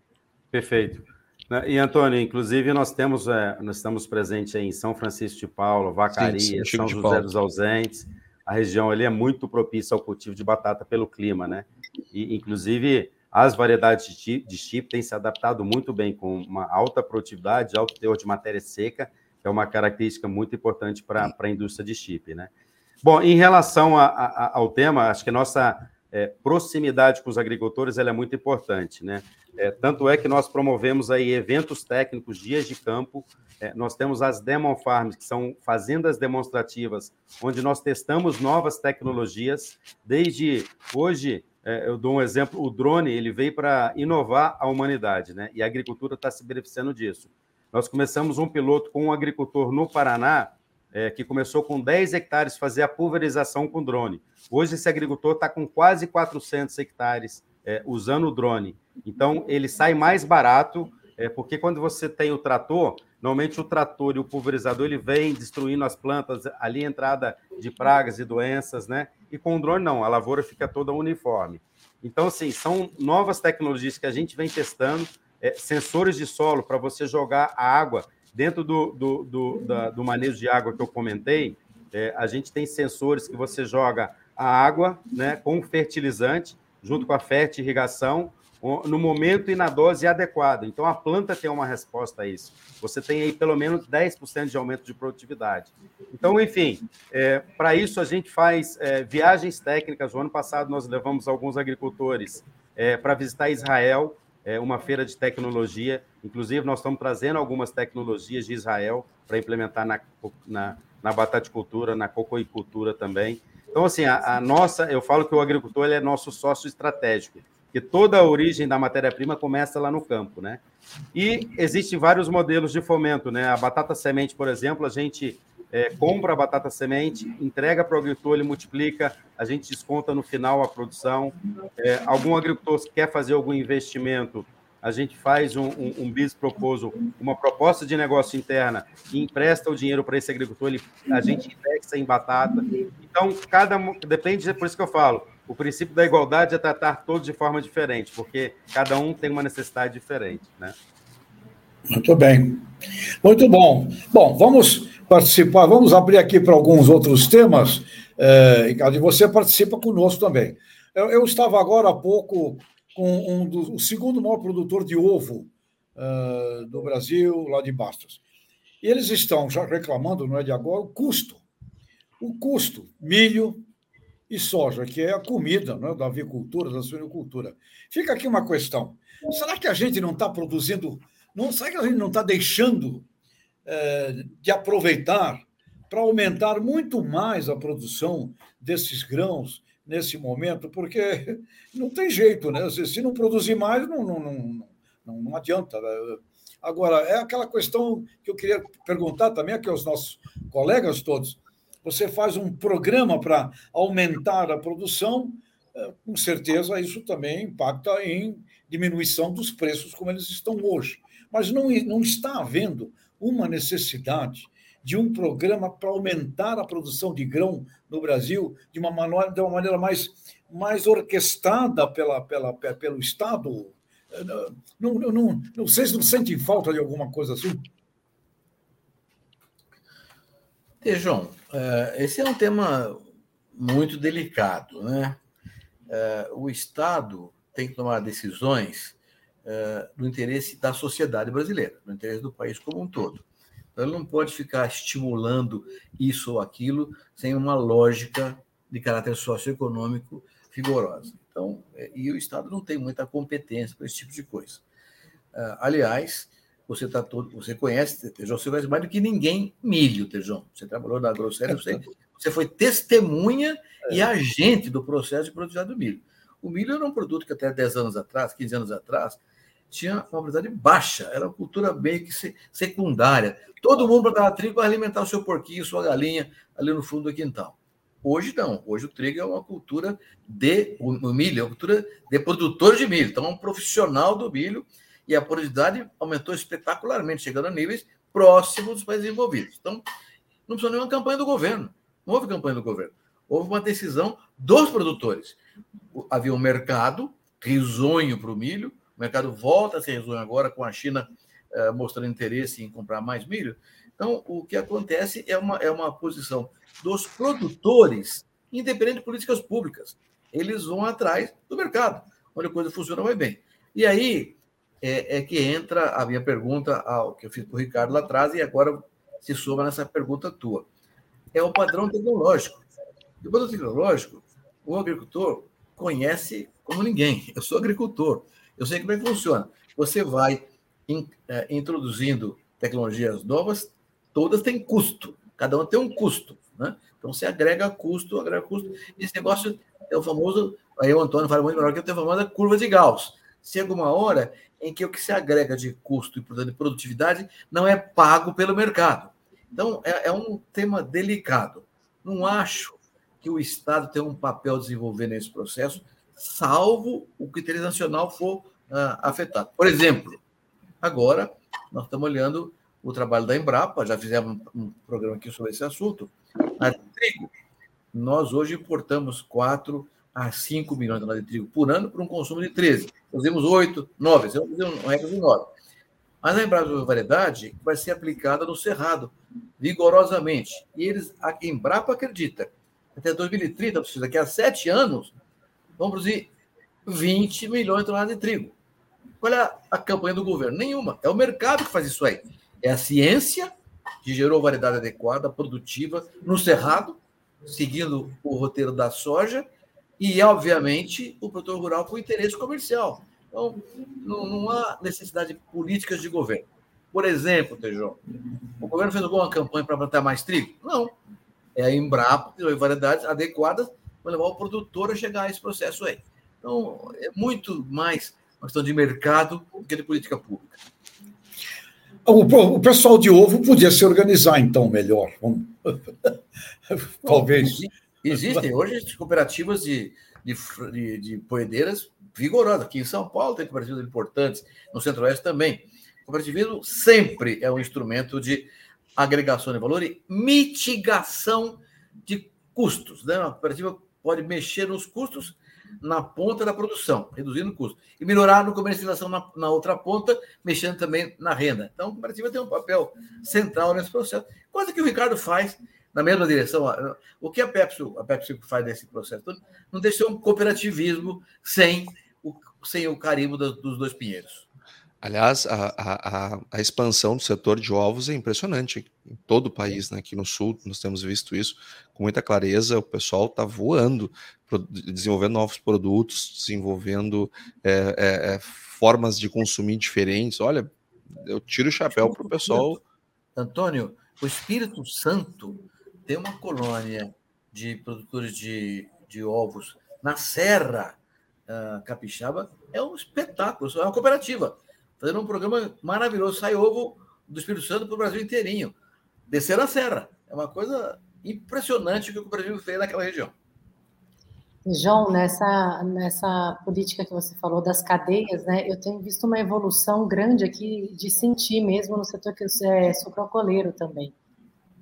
Perfeito. Né, e, Antônio, inclusive, nós temos, é, nós estamos presentes em São Francisco de Paulo, Vacaria, sim, sim, São José Paulo. dos Ausentes. A região ali é muito propícia ao cultivo de batata pelo clima, né? E, inclusive, as variedades de chip têm se adaptado muito bem, com uma alta produtividade, alto teor de matéria seca, que é uma característica muito importante para a indústria de chip, né? Bom, em relação a, a, ao tema, acho que a nossa é, proximidade com os agricultores é muito importante, né? É, tanto é que nós promovemos aí eventos técnicos, dias de campo. É, nós temos as Demo Farms, que são fazendas demonstrativas, onde nós testamos novas tecnologias. Desde hoje, eu dou um exemplo: o drone ele veio para inovar a humanidade, né? E a agricultura está se beneficiando disso. Nós começamos um piloto com um agricultor no Paraná, é, que começou com 10 hectares fazer a pulverização com drone. Hoje, esse agricultor está com quase 400 hectares é, usando o drone. Então, ele sai mais barato, é, porque quando você tem o trator, normalmente o trator e o pulverizador ele vem destruindo as plantas, ali entrada de pragas e doenças, né? E com o drone, não, a lavoura fica toda uniforme. Então, assim, são novas tecnologias que a gente vem testando, é, sensores de solo para você jogar a água dentro do, do, do, da, do manejo de água que eu comentei. É, a gente tem sensores que você joga a água né, com fertilizante junto com a fertirrigação, no momento e na dose adequada. Então, a planta tem uma resposta a isso. Você tem aí pelo menos 10% de aumento de produtividade. Então, enfim, é, para isso a gente faz é, viagens técnicas. O ano passado nós levamos alguns agricultores é, para visitar Israel, é, uma feira de tecnologia. Inclusive, nós estamos trazendo algumas tecnologias de Israel para implementar na, na, na bataticultura, na cocoicultura também. Então, assim, a, a, nossa, eu falo que o agricultor é nosso sócio estratégico que toda a origem da matéria-prima começa lá no campo, né? E existem vários modelos de fomento, né? A batata semente, por exemplo, a gente é, compra a batata semente, entrega para o agricultor, ele multiplica, a gente desconta no final a produção. É, algum agricultor quer fazer algum investimento, a gente faz um, um, um bis proposal, uma proposta de negócio interna e empresta o dinheiro para esse agricultor, ele, a gente indexa em batata. Então, cada depende, por isso que eu falo, o princípio da igualdade é tratar todos de forma diferente, porque cada um tem uma necessidade diferente, né? Muito bem. Muito bom. Bom, vamos participar, vamos abrir aqui para alguns outros temas. É, e você participa conosco também. Eu, eu, estava agora há pouco com um o segundo maior produtor de ovo uh, do Brasil, lá de Bastos. E eles estão já reclamando, não é de agora, o custo. O custo, milho, e soja, que é a comida né, da avicultura, da suinocultura. Fica aqui uma questão: será que a gente não está produzindo, não, será que a gente não está deixando é, de aproveitar para aumentar muito mais a produção desses grãos nesse momento? Porque não tem jeito, né? Se não produzir mais, não, não, não, não, não adianta. Né? Agora, é aquela questão que eu queria perguntar também aqui aos nossos colegas todos você faz um programa para aumentar a produção, é, com certeza isso também impacta em diminuição dos preços como eles estão hoje. Mas não, não está havendo uma necessidade de um programa para aumentar a produção de grão no Brasil de uma maneira, de uma maneira mais, mais orquestrada pela, pela, pelo Estado? É, não, não, não, não, vocês não sentem falta de alguma coisa assim? É, esse é um tema muito delicado, né? É, o Estado tem que tomar decisões é, no interesse da sociedade brasileira, no interesse do país como um todo. Então, ele não pode ficar estimulando isso ou aquilo sem uma lógica de caráter socioeconômico vigorosa. Então, e o Estado não tem muita competência para esse tipo de coisa. Aliás, você tá todo, você conhece, Tejão, você conhece mais do que ninguém milho, Tejão. Você trabalhou na Grosseria, você, [LAUGHS] você foi testemunha é. e agente do processo de produtividade do milho. O milho era um produto que até 10 anos atrás, 15 anos atrás, tinha uma qualidade baixa, era uma cultura meio que secundária. Todo mundo plantava trigo para alimentar o seu porquinho, sua galinha ali no fundo do quintal. Hoje não, hoje o trigo é uma cultura de o milho, é uma cultura de produtor de milho, então é um profissional do milho e a produtividade aumentou espetacularmente, chegando a níveis próximos dos países desenvolvidos. Então, não precisou nenhuma campanha do governo. Não houve campanha do governo. Houve uma decisão dos produtores. Havia um mercado risonho para o milho, o mercado volta a ser risonho agora com a China eh, mostrando interesse em comprar mais milho. Então, o que acontece é uma, é uma posição dos produtores, independente de políticas públicas. Eles vão atrás do mercado, onde a coisa funciona vai bem. E aí, é, é que entra a minha pergunta ao que eu fiz para o Ricardo lá atrás e agora se soma nessa pergunta tua. É o padrão tecnológico. O padrão tecnológico, o agricultor conhece como ninguém. Eu sou agricultor, eu sei como é que funciona. Você vai in, é, introduzindo tecnologias novas, todas têm custo. Cada uma tem um custo. Né? Então, você agrega custo, agrega custo. Esse negócio é o famoso, aí o Antônio fala muito melhor que eu, tem a famosa curva de Gauss. Chega uma hora em que o que se agrega de custo e de produtividade não é pago pelo mercado. Então, é, é um tema delicado. Não acho que o Estado tem um papel a desenvolver nesse processo, salvo o critério nacional for uh, afetado. Por exemplo, agora nós estamos olhando o trabalho da Embrapa, já fizemos um programa aqui sobre esse assunto. A trigo, nós hoje importamos 4 a 5 milhões de toneladas de trigo por ano para um consumo de 13. 8, 9, vamos fazer um recorde de 9. Mas a Embrapa de variedade vai ser aplicada no Cerrado, vigorosamente. E eles, a Embrapa acredita, até 2030, daqui a sete anos, vão produzir 20 milhões de toneladas de trigo. Qual é a campanha do governo? Nenhuma. É o mercado que faz isso aí. É a ciência que gerou variedade adequada, produtiva, no cerrado, seguindo o roteiro da soja, e, obviamente, o produtor rural com interesse comercial. Então, não, não há necessidade de políticas de governo. Por exemplo, Tejão, o governo fez alguma campanha para plantar mais trigo? Não. É a Embrapa, que variedades adequadas para levar o produtor a chegar a esse processo aí. Então, é muito mais uma questão de mercado do que de política pública. O, pessoal de ovo podia se organizar, então, melhor. [LAUGHS] Talvez. Existem hoje cooperativas de, de, de, de poedeiras vigorosas. Aqui em São Paulo tem cooperativas importantes, no Centro-Oeste também. O cooperativismo sempre é um instrumento de agregação de valor e mitigação de custos. Né? A cooperativa pode mexer nos custos na ponta da produção, reduzindo o custo. E melhorar no comercialização na, na outra ponta, mexendo também na renda. Então, a cooperativa tem um papel central nesse processo. Coisa que o Ricardo faz na mesma direção. O que a Pepsi, a Pepsi faz nesse processo não deixa um cooperativismo sem o, sem o carimbo dos, dos dois pinheiros. Aliás, a, a, a, expansão do setor de ovos é impressionante em todo o país, né? Aqui no sul nós temos visto isso com muita clareza. O pessoal está voando, desenvolvendo novos produtos, desenvolvendo é, é, é, formas de consumir diferentes. Olha, eu tiro o chapéu para o pessoal. Antônio, o Espírito Santo tem uma colônia de produtores de, de ovos na Serra uh, Capixaba, é um espetáculo, é uma cooperativa fazendo um programa maravilhoso. Sai ovo do Espírito Santo para o Brasil inteirinho. Descer a serra. É uma coisa impressionante o que o Brasil fez naquela região. João, nessa, nessa política que você falou das cadeias, né, eu tenho visto uma evolução grande aqui de sentir mesmo no setor que é sucrocoleiro também.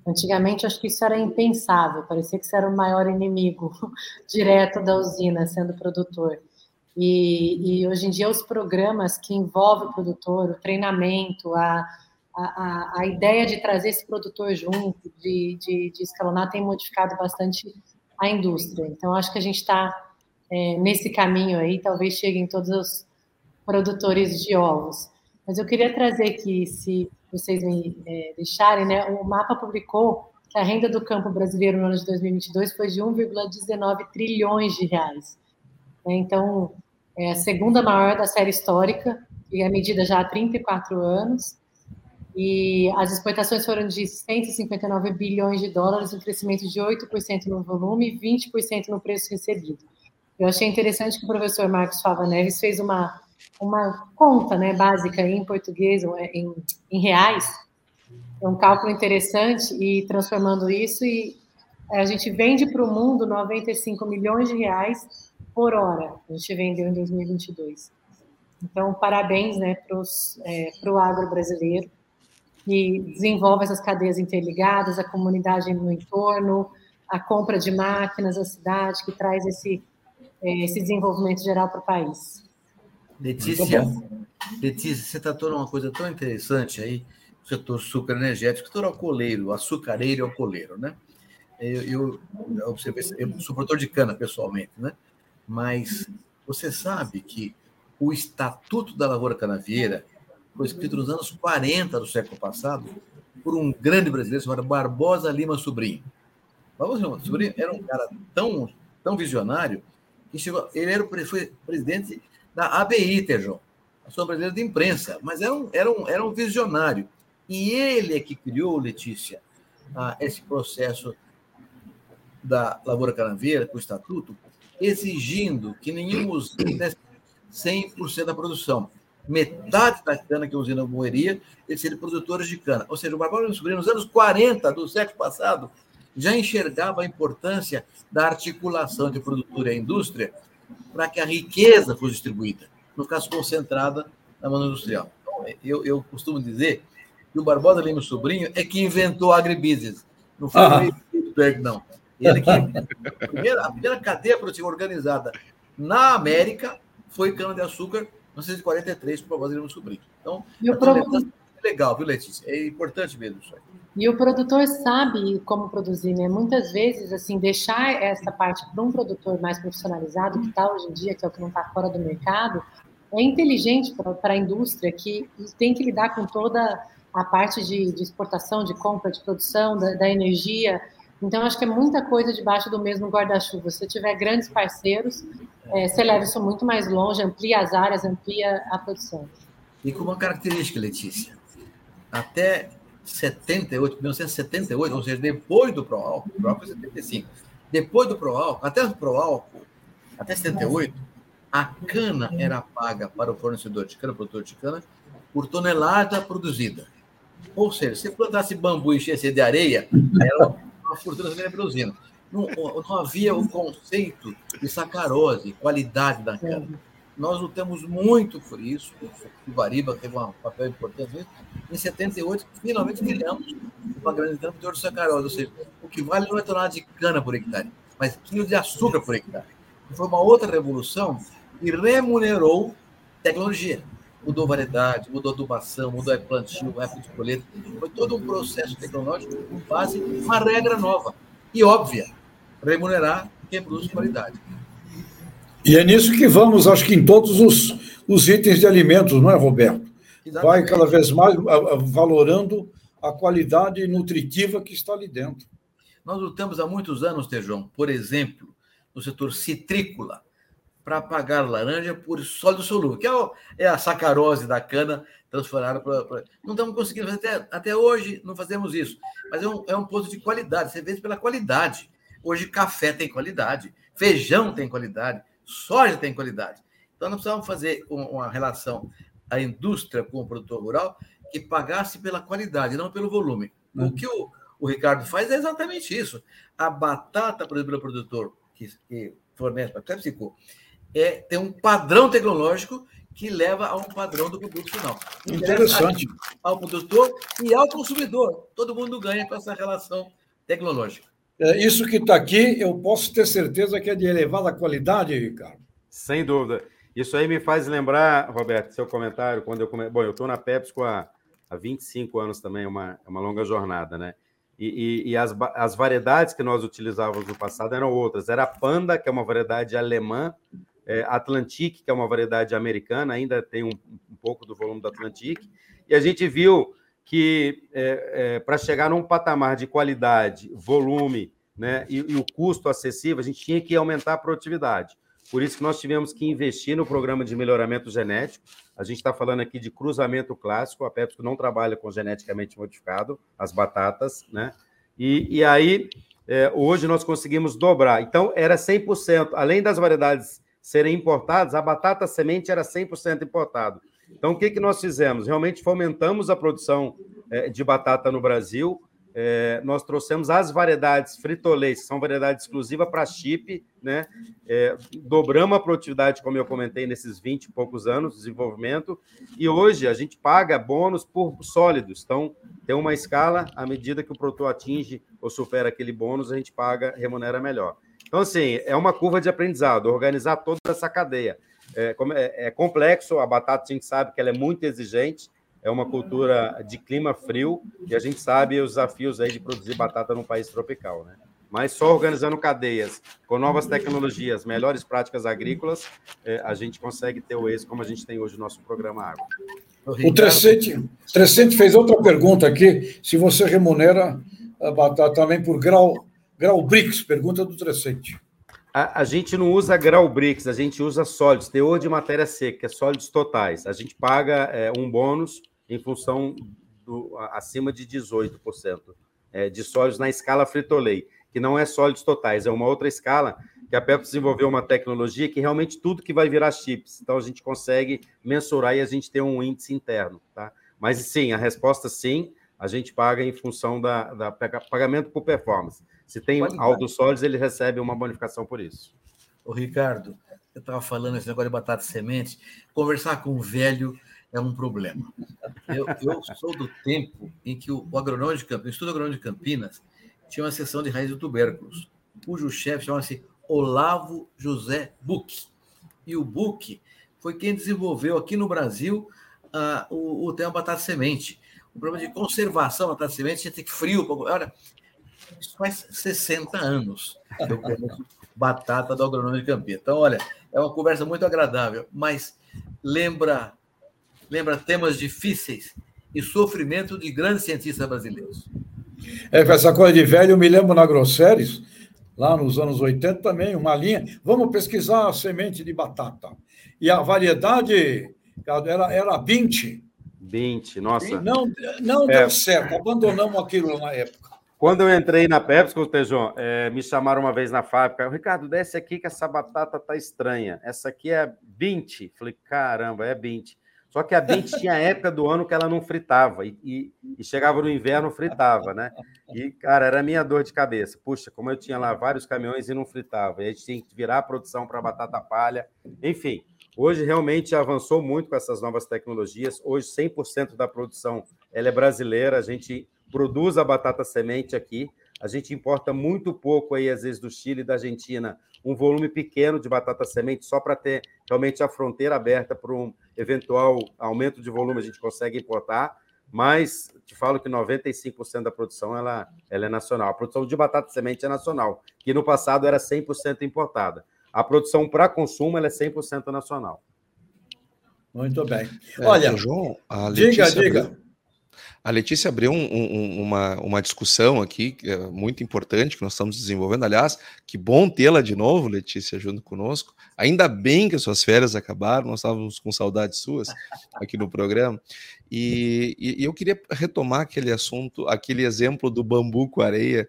Antigamente, acho que isso era impensável, parecia que isso era o maior inimigo [LAUGHS] direto da usina, sendo produtor. E, e, hoje em dia os programas que envolvem o produtor, o treinamento, a, a, a ideia de trazer esse produtor junto, de, de, de escalonar, tem modificado bastante a indústria. Então, acho que a gente está é, nesse caminho aí, talvez cheguem todos os produtores de ovos. Mas eu queria trazer aqui, se vocês me é, deixarem, né, o mapa publicou que a renda do campo brasileiro no ano de 2022 foi de 1,19 trilhões de reais. Né? Então, é a segunda maior da série histórica, e é medida já há 34 anos. E as exportações foram de 159 bilhões de dólares, um crescimento de 8% no volume e 20% no preço recebido. Eu achei interessante que o professor Marcos Fava Neves fez uma, uma conta né, básica em português, é, em, em reais, é um cálculo interessante, e transformando isso, e a gente vende para o mundo 95 milhões de reais por hora. A gente vendeu em 2022. Então, parabéns né, para é, o agro brasileiro, que desenvolve essas cadeias interligadas, a comunidade no entorno, a compra de máquinas, a cidade, que traz esse, é, esse desenvolvimento geral para o país. Letícia, Letícia, você tratou uma coisa tão interessante aí, o setor super energético, setor alcooleiro, açucareiro e alcooleiro, né? Eu, eu, eu, observei, eu sou produtor de cana pessoalmente, né? mas você sabe que o Estatuto da Lavoura Canavieira foi escrito nos anos 40 do século passado por um grande brasileiro chamado Barbosa Lima Sobrinho. Barbosa Lima Sobrinho era um cara tão, tão visionário que chegou, ele era, foi presidente da ABI, Tejão, Associação Brasileira de Imprensa, mas era um, era um, era um visionário. E ele é que criou, Letícia, esse processo da Lavoura Canavieira, com o Estatuto, exigindo que nenhum usina desse 100% da produção. Metade da cana que a usina moeria, eles seriam produtores de cana. Ou seja, o Barbosa Sobrinho, nos anos 40 do século passado, já enxergava a importância da articulação de produtor e indústria para que a riqueza fosse distribuída, no caso concentrada na mão industrial. Então, eu, eu costumo dizer que o Barbosa Lima Sobrinho é que inventou a agribusiness. Não foi ah. o não. Ele que a primeira, a primeira cadeia produtiva organizada na América foi cana-de-açúcar 1943 com o Barbosa Lima Sobrinho. Então, é legal, viu, Letícia? É importante mesmo isso aí. E o produtor sabe como produzir, né? Muitas vezes, assim, deixar essa parte para um produtor mais profissionalizado, que está hoje em dia, que é o que não está fora do mercado, é inteligente para a indústria que tem que lidar com toda a parte de, de exportação, de compra, de produção, da, da, energia. Então, acho que é muita coisa debaixo do mesmo guarda-chuva. Se tiver grandes parceiros, é, você leva isso muito mais longe, amplia as áreas, amplia a produção. E com uma característica, Letícia, até 78, 1978, ou seja, depois do Proálcool, o Proálcool foi 75, depois do Proálcool, até o Proálcool, até 78, a cana era paga para o fornecedor de cana, produtor de cana, por tonelada produzida. Ou seja, se plantasse bambu e enchesse de areia, era uma fortuna que produzindo. Não, não havia o conceito de sacarose, qualidade da cana. Nós lutamos muito por isso. O Bariba teve um papel importante nisso. Em 78, finalmente criamos uma grande produtora de sacarose, ou seja, o que vale não é tonelada de cana por hectare, mas quilo de açúcar por hectare. Foi uma outra revolução e remunerou tecnologia. Mudou variedade, mudou adubação, mudou plantio, época de colheita. Foi todo um processo tecnológico com base uma regra nova e óbvia: remunerar quem produz qualidade. E é nisso que vamos, acho que em todos os, os itens de alimentos, não é, Roberto? Exatamente. Vai cada vez mais valorando a qualidade nutritiva que está ali dentro. Nós lutamos há muitos anos, Tejão, por exemplo, no setor citrícola, para pagar laranja por sólido solúvel, que é, é a sacarose da cana transformada para. Não estamos conseguindo fazer até, até hoje, não fazemos isso. Mas é um, é um ponto de qualidade, você vê pela qualidade. Hoje, café tem qualidade, feijão tem qualidade, soja tem qualidade. Então, nós precisamos fazer uma relação, a indústria com o produtor rural, que pagasse pela qualidade, não pelo volume. O que o, o Ricardo faz é exatamente isso. A batata, por exemplo, pelo produtor que, que fornece para a PepsiCo, é, tem um padrão tecnológico que leva a um padrão do produto final. Interessante. Ao produtor e ao consumidor. Todo mundo ganha com essa relação tecnológica. É, isso que está aqui, eu posso ter certeza que é de elevada qualidade, Ricardo. Sem dúvida. Isso aí me faz lembrar, Roberto, seu comentário, quando eu come... Bom, eu estou na PepsiCo há, há 25 anos também, é uma, é uma longa jornada, né? E, e, e, as, as variedades que nós utilizávamos no passado eram outras. Era a Panda, que é uma variedade alemã, é, Atlantic, que é uma variedade americana, ainda tem um, um, pouco do volume do Atlantic, e a gente viu que é, é, para chegar num patamar de qualidade, volume né, e, e, o custo acessível, a gente tinha que aumentar a produtividade. Por isso que nós tivemos que investir no programa de melhoramento genético. A gente está falando aqui de cruzamento clássico, a PepsiCo não trabalha com geneticamente modificado, as batatas, né? E, e aí, é, hoje nós conseguimos dobrar. Então, era 100%, além das variedades serem importados, a batata semente era 100% importado. Então, o que, que nós fizemos? Realmente fomentamos a produção é, de batata no Brasil. É, nós trouxemos as variedades fritolês, que são variedades exclusivas para chip, né? É, dobramos a produtividade, como eu comentei, nesses 20 e poucos anos de desenvolvimento, e hoje a gente paga bônus por sólidos. Então, tem uma escala, à medida que o produtor atinge ou supera aquele bônus, a gente paga, remunera melhor. Então, assim, é uma curva de aprendizado, organizar toda essa cadeia. É, é, é, complexo, a batata a gente sabe que ela é muito exigente, é uma cultura de clima frio, e a gente sabe os desafios aí de produzir batata num país tropical, né? Mas só organizando cadeias, com novas tecnologias, melhores práticas agrícolas, é, a gente consegue ter o êxito como a gente tem hoje no nosso programa Água. O Trecente, Trecente fez outra pergunta aqui, se você remunera a batata também por grau Grau Brix, pergunta do Trecente. A, a, gente não usa grau Brix, a gente usa sólidos, teor de matéria seca, sólidos totais. A gente paga é, um bônus em função do acima de 18% é, de sólidos na escala Frito-Lay, que não é sólidos totais, é uma outra escala que a Pepsi desenvolveu uma tecnologia que realmente tudo que vai virar chips. Então a gente consegue mensurar e a gente tem um índice interno, tá? Mas sim, a resposta sim, a gente paga em função da, da pagamento por performance. Se tem altos sólidos, ele recebe uma bonificação por isso. O Ricardo, eu estava falando esse negócio de batata semente. Conversar com um velho é um problema. Eu, eu sou do tempo em que o, o agronômico de Campinas, o Estudo Agronômico de Campinas tinha uma seção de raiz de tubérculos, cujo chefe chamava-se Olavo José Buch. E o Buch foi quem desenvolveu aqui no Brasil uh, o, o tema batata semente. o problema de conservação da batata semente, tinha que frio. Olha, isso faz 60 anos que eu conheço batata do agronômico de Campinas. Então, olha, é uma conversa muito agradável, mas lembra, lembra temas difíceis e sofrimento de grandes cientistas brasileiros. É, com essa coisa de velho, eu me lembro na Grosseries, lá nos anos 80 também, uma linha. Vamos pesquisar a semente de batata. E a variedade era, era 20. 20, nossa. não não é. deu certo, abandonamos aquilo na época. Quando eu entrei na PepsiCo, Tejon, é, me chamaram uma vez na fábrica. Ricardo, desce aqui que essa batata tá estranha. Essa aqui é 20. Falei, caramba, é 20. Só que a 20 [LAUGHS] tinha época do ano que ela não fritava. E, e, e, chegava no inverno, fritava, né? E, cara, era minha dor de cabeça. Puxa, como eu tinha lá vários caminhões e não fritava. E a gente tinha que virar a produção para batata palha. Enfim, hoje realmente avançou muito com essas novas tecnologias. Hoje, 100% da produção ela é brasileira. A gente produz a batata semente aqui. A gente importa muito pouco aí, às vezes, do Chile e da Argentina, um volume pequeno de batata semente, só para ter realmente a fronteira aberta para um eventual aumento de volume, a gente consegue importar. Mas te falo que 95% da produção ela, ela é nacional. A produção de batata semente é nacional, que no passado era 100% importada. A produção para consumo ela é 100% nacional. Muito bem. É, Olha, João, a Letícia diga, diga. A Letícia abriu um, um, uma, uma discussão aqui é muito importante que nós estamos desenvolvendo. Aliás, que bom tê-la de novo, Letícia, junto conosco. Ainda bem que as suas férias acabaram, nós estávamos com saudades suas aqui no programa. E, e, e eu queria retomar aquele assunto, aquele exemplo do bambu com areia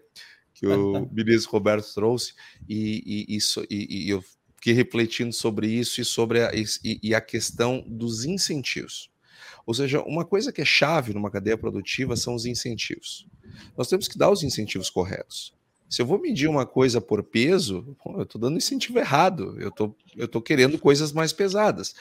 que o [LAUGHS] ministro Roberto trouxe, e, e, isso, e, e eu fiquei refletindo sobre isso e sobre a, e, e a questão dos incentivos. Ou seja, uma coisa que é chave numa cadeia produtiva são os incentivos. Nós temos que dar os incentivos corretos. Se eu vou medir uma coisa por peso, eu estou dando incentivo errado. Eu tô, estou querendo coisas mais pesadas.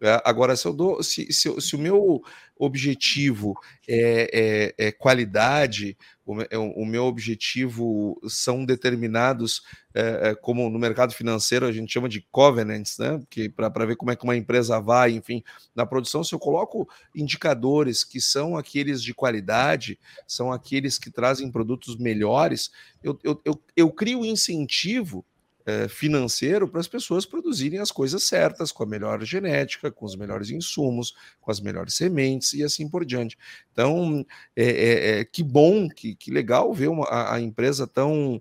É, agora, se, eu dou, se, se, se o meu objetivo é, é, é qualidade, o, é, o, meu objetivo são determinados, é, é, como no mercado financeiro a gente chama de covenants, né? Para ver como é que uma empresa vai, enfim, na produção, se eu coloco indicadores que são aqueles de qualidade, são aqueles que trazem produtos melhores, eu, eu, eu, eu crio incentivo financeiro para as pessoas produzirem as coisas certas, com a melhor genética, com os melhores insumos, com as melhores sementes e assim por diante. Então, é, é, é que bom, que, que legal ver uma, a, a, empresa tão,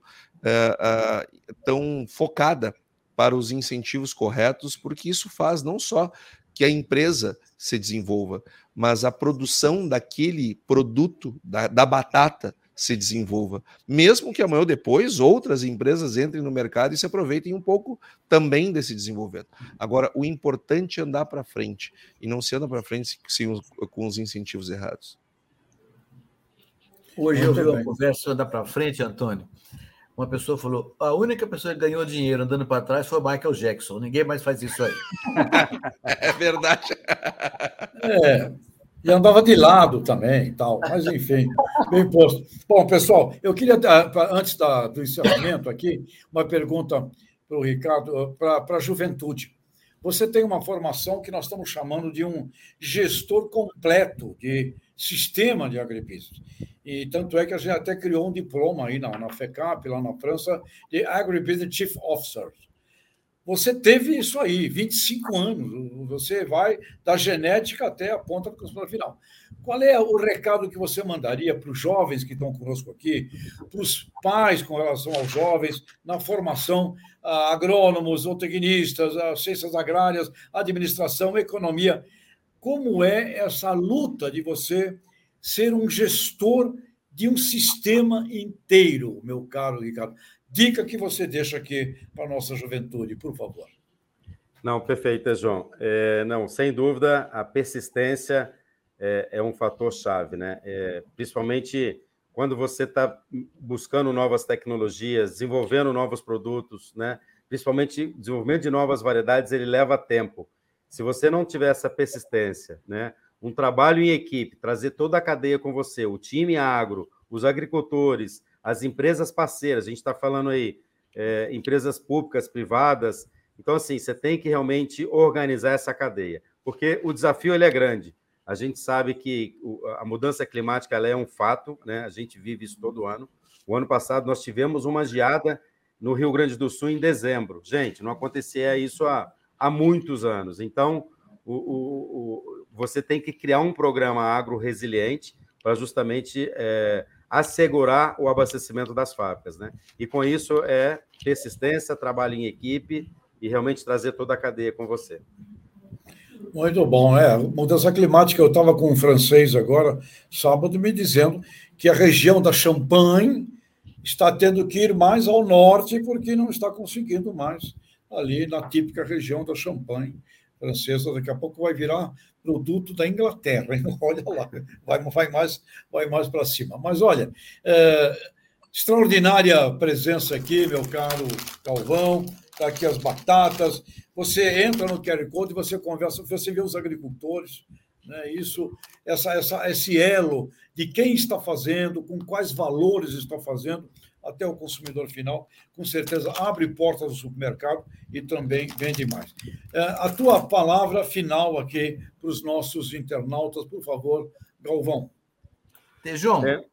a, tão focada para os incentivos corretos, porque isso faz não só que a empresa se desenvolva, mas a produção daquele produto, da, da batata, se desenvolva. Mesmo que amanhã ou depois outras empresas entrem no mercado e se aproveitem um pouco também desse desenvolvimento. Agora, o importante é andar para frente e não se anda para frente com os incentivos errados. Hoje eu vi uma conversa andar para frente, Antônio. Uma pessoa falou: a única pessoa que ganhou dinheiro andando para trás foi o Michael Jackson. Ninguém mais faz isso aí. [LAUGHS] é verdade. É, e andava de lado também tal. Mas, enfim, bem posto. Bom, pessoal, eu queria, antes da, do encerramento aqui, uma pergunta para o Ricardo, para a juventude. Você tem uma formação que nós estamos chamando de um gestor completo de sistema de agribusiness. E tanto é que a gente até criou um diploma aí na, na FECAP, lá na França, de Agribusiness Chief Officer. Você teve isso aí, 25 anos. Você vai da genética até a ponta do consumidor final. Qual é o recado que você mandaria para os jovens que estão conosco aqui, para os pais com relação aos jovens, na formação, agrônomos, zootecnistas, ciências agrárias, administração, economia? Como é essa luta de você ser um gestor de um sistema inteiro, meu caro Ricardo? Dica que você deixa aqui para a nossa juventude, por favor. Não, perfeito, João. É, não, sem dúvida, a persistência é, é um fator chave, né? É, principalmente quando você está buscando novas tecnologias, desenvolvendo novos produtos, né? Principalmente desenvolvimento de novas variedades, ele leva tempo. Se você não tiver essa persistência, né? Um trabalho em equipe, trazer toda a cadeia com você, o time agro, os agricultores, as empresas parceiras, a gente está falando aí, é, empresas públicas, privadas. Então, assim, você tem que realmente organizar essa cadeia, porque o desafio ele é grande. A gente sabe que a mudança climática é um fato, né? a gente vive isso todo ano. O ano passado nós tivemos uma geada no Rio Grande do Sul em dezembro. Gente, não acontecia isso há, há muitos anos. Então, o, o, o, você tem que criar um programa agro resiliente para justamente é, assegurar o abastecimento das fábricas. Né? E com isso é persistência, trabalho em equipe e realmente trazer toda a cadeia com você. Muito bom, é. Mudança climática, eu estava com um francês agora, sábado, me dizendo que a região da Champagne está tendo que ir mais ao norte porque não está conseguindo mais ali na típica região da Champagne francesa. Daqui a pouco vai virar produto da Inglaterra. Hein? [LAUGHS] Olha lá, vai, vai mais, vai mais para cima. Mas olha, é, extraordinária presença aqui, meu caro Calvão. Está aqui as batatas. Você entra no QR Code, você conversa, você vê os agricultores, né? Isso, essa, essa, esse elo de quem está fazendo, com quais valores está fazendo, até o consumidor final, com certeza abre portas do supermercado e também vende mais. É, a tua palavra final aqui para os nossos internautas, por favor, Galvão. Tejão, é.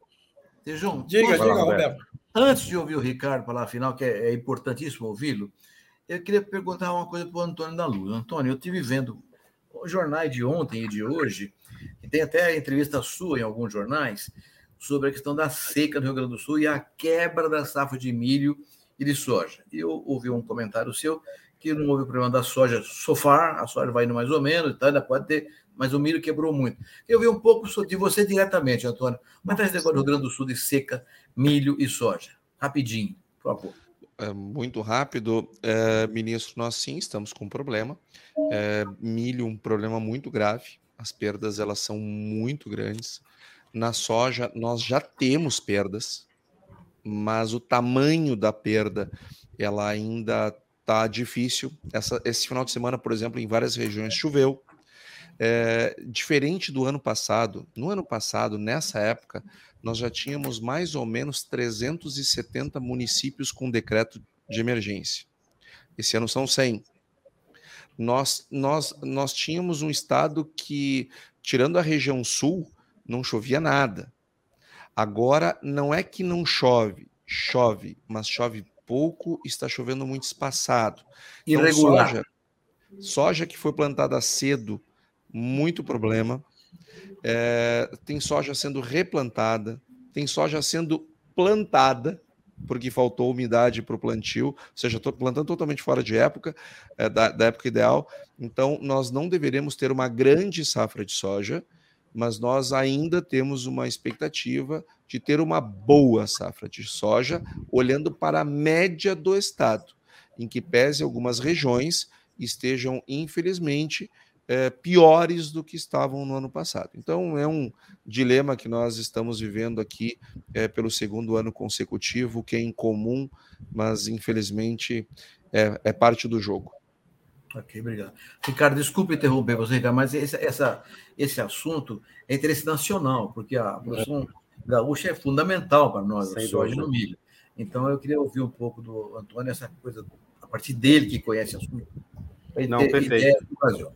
Tejão, diga, diga, Roberto. Roberto. Antes de ouvir o Ricardo falar final, que é, é importantíssimo ouvi-lo, eu queria perguntar uma coisa para o Antônio da Luz. Antônio, eu estive vendo jornais de ontem e de hoje, e tem até entrevista sua em alguns jornais, sobre a questão da seca no Rio Grande do Sul e a quebra da safra de milho e de soja. E eu ouvi um comentário seu que não houve problema da soja sofar, a soja vai indo mais ou menos, tá, ainda pode ter, mas o milho quebrou muito. Eu vi um pouco de você diretamente, Antônio. Está esse negócio do Rio Grande do Sul de seca, milho e soja? Rapidinho, por favor. É, muito rápido, é, ministro, nós sim estamos com um problema. É, milho, um problema muito grave. As perdas elas são muito grandes. Na soja, nós já temos perdas, mas o tamanho da perda ela ainda está difícil. Essa, esse final de semana, por exemplo, em várias regiões choveu. É, diferente do ano passado, no ano passado, nessa época, nós já tínhamos mais ou menos 370 municípios com decreto de emergência. Esse ano são 100. Nós, nós, nós tínhamos um estado que, tirando a região sul, não chovia nada. Agora, não é que não chove, chove, mas chove pouco, está chovendo muito espaçado. Então, Irregular. Soja, soja que foi plantada cedo, muito problema. É, tem soja sendo replantada, tem soja sendo plantada, porque faltou umidade para o plantio, ou seja, estou plantando totalmente fora de época, é, da, da época ideal. Então, nós não deveremos ter uma grande safra de soja, mas nós ainda temos uma expectativa de ter uma boa safra de soja, olhando para a média do estado, em que pese algumas regiões estejam, infelizmente, é, piores do que estavam no ano passado. Então, é um dilema que nós estamos vivendo aqui é, pelo segundo ano consecutivo, que é incomum, mas infelizmente é, é parte do jogo. Ok, obrigado. Ricardo, desculpe interromper você, Ricardo, mas esse, essa, esse assunto é interesse nacional, porque a produção gaúcha é fundamental para nós, Sem a soja no milho. Então, eu queria ouvir um pouco do Antônio, essa coisa, a partir dele que conhece o assunto. Não, perfeito.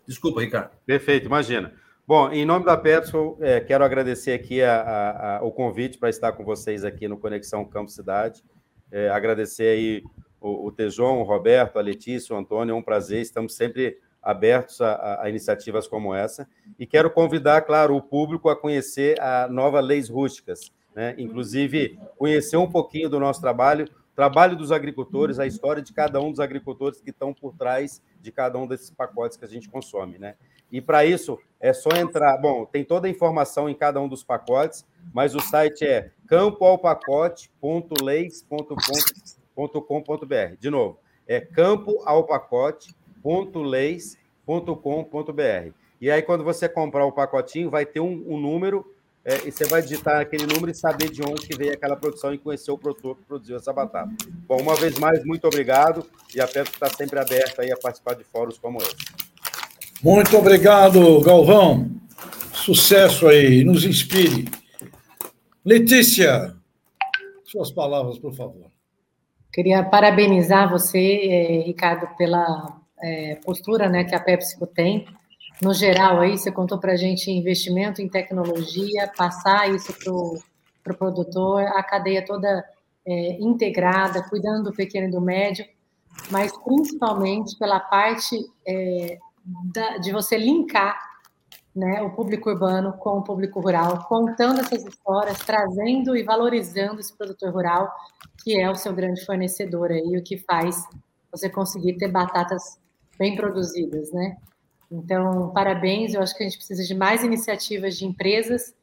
Desculpa, Ricardo. Perfeito, imagina. Bom, em nome da Petro, é, quero agradecer aqui a, a, a, o convite para estar com vocês aqui no Conexão Campo Cidade. É, agradecer aí o, o Tejon, o Roberto, a Letícia, o Antônio, é um prazer, estamos sempre abertos a, a, iniciativas como essa. E quero convidar, claro, o público a conhecer a nova Leis Rústicas, né? inclusive conhecer um pouquinho do nosso trabalho, trabalho dos agricultores, a história de cada um dos agricultores que estão por trás de cada um desses pacotes que a gente consome, né? E para isso é só entrar. Bom, tem toda a informação em cada um dos pacotes, mas o site é campoalpacote.leis.com.br. De novo, é campoalpacote.leis.com.br. E aí, quando você comprar o pacotinho, vai ter um, um número é, e você vai digitar aquele número e saber de onde que veio aquela produção e conhecer o produtor que produziu essa batata. Bom, uma vez mais, muito obrigado e a Petro está sempre aberta aí a participar de fóruns como esse. Muito obrigado, Galvão. Sucesso aí, nos inspire. Letícia, suas palavras, por favor. Queria parabenizar você, eh, Ricardo, pela é, postura né, que a PepsiCo tem. No geral aí, você contou para a gente investimento em tecnologia, passar isso para o pro produtor, a cadeia toda é, integrada, cuidando do pequeno e do médio, mas principalmente pela parte é, da, de você linkar né, o público urbano com o público rural, contando essas histórias, trazendo e valorizando esse produtor rural, que é o seu grande fornecedor aí, o que faz você conseguir ter batatas bem produzidas, né? Então, parabéns, eu acho que a gente precisa de mais iniciativas de empresas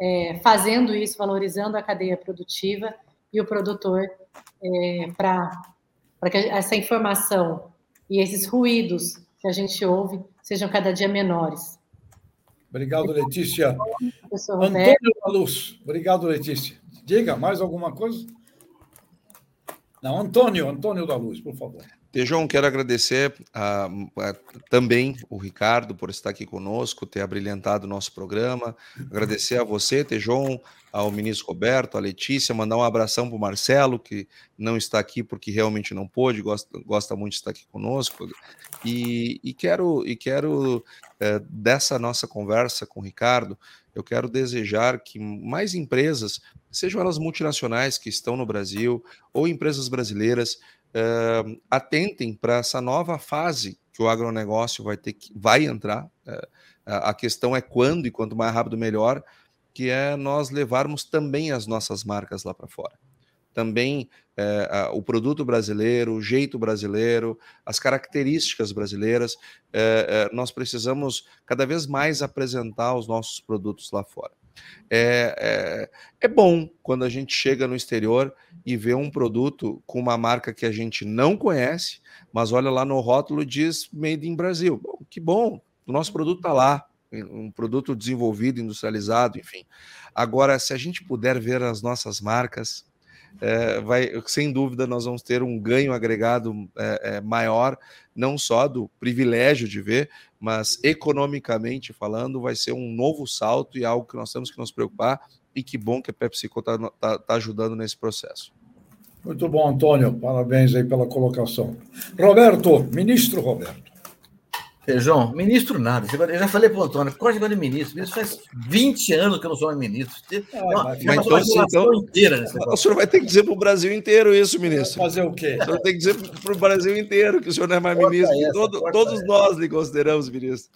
é, fazendo isso, valorizando a cadeia produtiva e o produtor é, para que essa informação e esses ruídos que a gente ouve sejam cada dia menores. Obrigado, Letícia. Antônio da Luz. Obrigado, Letícia. Diga mais alguma coisa? Não, Antônio, Antônio da Luz, por favor. Tejão, quero agradecer a, a, também o Ricardo por estar aqui conosco, ter abrilhantado o nosso programa. Agradecer a você, Tejon, ao ministro Roberto, a Letícia, mandar um abração para o Marcelo, que não está aqui porque realmente não pôde, gosta, gosta muito de estar aqui conosco. E, e quero, e quero é, dessa nossa conversa com o Ricardo, eu quero desejar que mais empresas, sejam elas multinacionais que estão no Brasil ou empresas brasileiras, uh, atentem para essa nova fase que o agronegócio vai ter que vai entrar. Uh, a questão é quando e quanto mais rápido melhor, que é nós levarmos também as nossas marcas lá para fora. Também é, o produto brasileiro, o jeito brasileiro, as características brasileiras, é, nós precisamos cada vez mais apresentar os nossos produtos lá fora. É, é, é, bom quando a gente chega no exterior e vê um produto com uma marca que a gente não conhece, mas olha lá no rótulo diz Made in Brasil. Bom, que bom, o nosso produto está lá, um produto desenvolvido, industrializado, enfim. Agora, se a gente puder ver as nossas marcas, é, vai, sem dúvida, nós vamos ter um ganho agregado é, é, maior, não só do privilégio de ver, mas economicamente falando, vai ser um novo salto e algo que nós temos que nos preocupar. E que bom que a PepsiCo está tá, tá ajudando nesse processo. Muito bom, Antônio. Parabéns aí pela colocação. Roberto, ministro Roberto. Feijão, ministro nada. Eu já falei para o Antônio, corte de ministro. Isso faz 20 anos que eu não sou ministro. Ah, uma, mas, mas então, então, inteira o senhor vai ter que dizer para o Brasil inteiro isso, ministro. Fazer o quê? O senhor tem que dizer para o Brasil inteiro que o senhor não é mais corta ministro. Essa, todo, todos essa. nós lhe consideramos ministro.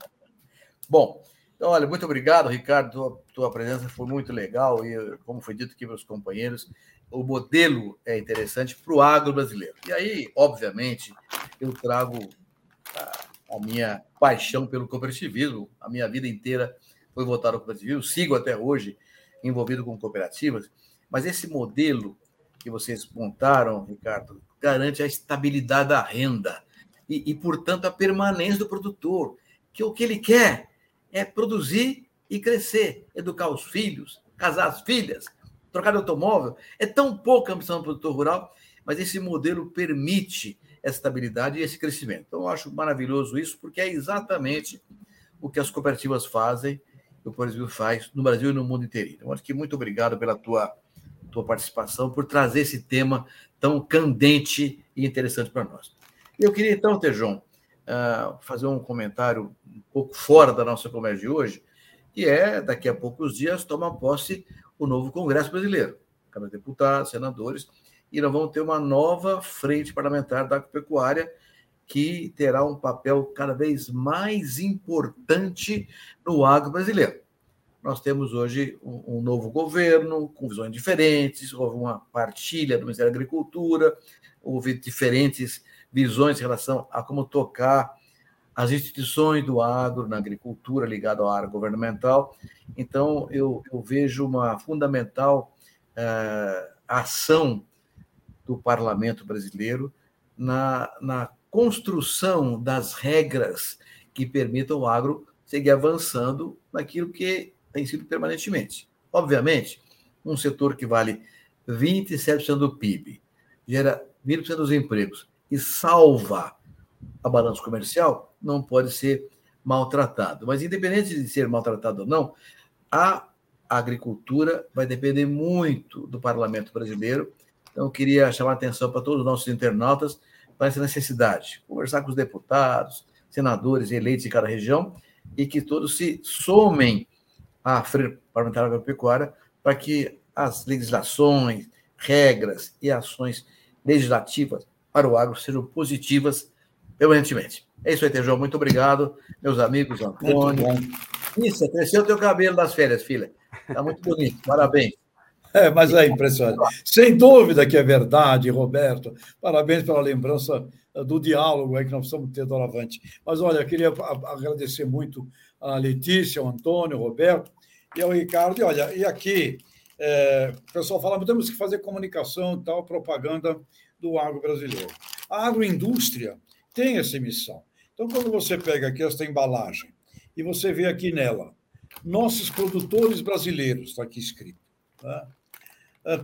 Bom, então, olha, muito obrigado, Ricardo. Tua, tua presença foi muito legal e, como foi dito aqui pelos companheiros, o modelo é interessante para o agro brasileiro. E aí, obviamente, eu trago a minha paixão pelo cooperativismo. A minha vida inteira foi voltada ao cooperativismo, sigo até hoje envolvido com cooperativas, mas esse modelo que vocês montaram, Ricardo, garante a estabilidade da renda e, e, portanto, a permanência do produtor, que o que ele quer é produzir e crescer, educar os filhos, casar as filhas, trocar de automóvel. É tão pouca a ambição do produtor rural, mas esse modelo permite essa estabilidade e esse crescimento. Então, eu acho maravilhoso isso, porque é exatamente o que as cooperativas fazem, o Brasil faz no Brasil e no mundo inteiro. Então, acho que muito obrigado pela tua, tua participação, por trazer esse tema tão candente e interessante para nós. Eu queria, então, Tejon, uh, fazer um comentário um pouco fora da nossa conversa de hoje, que é, daqui a poucos dias, toma posse o novo Congresso Brasileiro. Câmara de Deputados, senadores, e nós vamos ter uma nova frente parlamentar da agropecuária que terá um papel cada vez mais importante no agro brasileiro. Nós temos hoje um, novo governo com visões diferentes, houve uma partilha do Ministério da Agricultura, houve diferentes visões em relação a como tocar as instituições do agro na agricultura ligado à área governamental. Então, eu, eu vejo uma fundamental uh, ação do parlamento brasileiro na, na construção das regras que permitam o agro seguir avançando naquilo que tem sido permanentemente. Obviamente, um setor que vale 27% do PIB, gera 20% dos empregos e salva a balança comercial, não pode ser maltratado. Mas, independente de ser maltratado ou não, a agricultura vai depender muito do parlamento brasileiro então, eu queria chamar a atenção para todos os nossos internautas para essa necessidade. Conversar com os deputados, senadores eleitos em cada região e que todos se somem à Frente Parlamentar Agropecuária para que as legislações, regras e ações legislativas para o agro sejam positivas permanentemente. É isso aí, Tejão. Muito obrigado, meus amigos, Antônio. Isso, cresceu o teu cabelo das férias, filha. Está muito bonito. Parabéns. É, mas é impressionante. Sem dúvida que é verdade, Roberto. Parabéns pela lembrança eh, do diálogo aí que nós precisamos ter doravante. Mas olha, queria agradecer muito a Letícia, ao Antônio, ao Roberto e ao Ricardo. E olha, e aqui é, o pessoal fala, temos que fazer comunicação e tal, propaganda do agro brasileiro. A agroindústria tem essa missão. Então, quando você pega aqui esta embalagem e você vê aqui nela, nossos produtores brasileiros, está aqui escrito. Tá?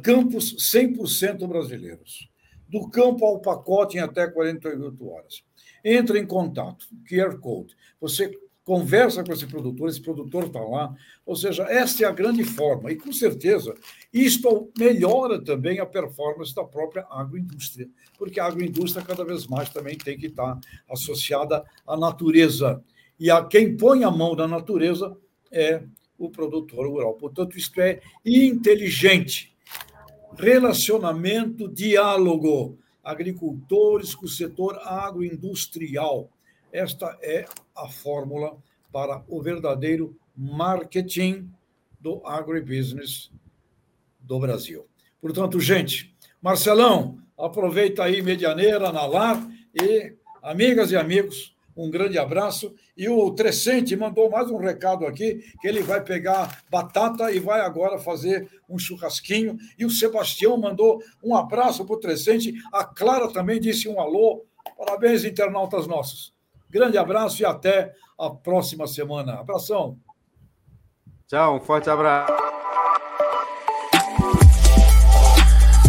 Campos 100% brasileiros. Do campo ao pacote em até 48 horas. Entra em contato, QR Code. Você conversa com esse produtor, esse produtor está lá. Ou seja, esta é a grande forma. E, com certeza, isto melhora também a performance da própria agroindústria, porque a agroindústria cada vez mais também tem que estar associada à natureza. E a quem põe a mão na natureza é o produtor rural. Portanto, isto é inteligente. Relacionamento, diálogo, agricultores com o setor agroindustrial. Esta é a fórmula para o verdadeiro marketing do agribusiness do Brasil. Portanto, gente, Marcelão, aproveita aí Medianeira, na lar e amigas e amigos, um grande abraço. E o Trescente mandou mais um recado aqui, que ele vai pegar batata e vai agora fazer um churrasquinho. E o Sebastião mandou um abraço para o Trescente. A Clara também disse um alô. Parabéns, internautas nossos. Grande abraço e até a próxima semana. Abração. Tchau, um forte abraço.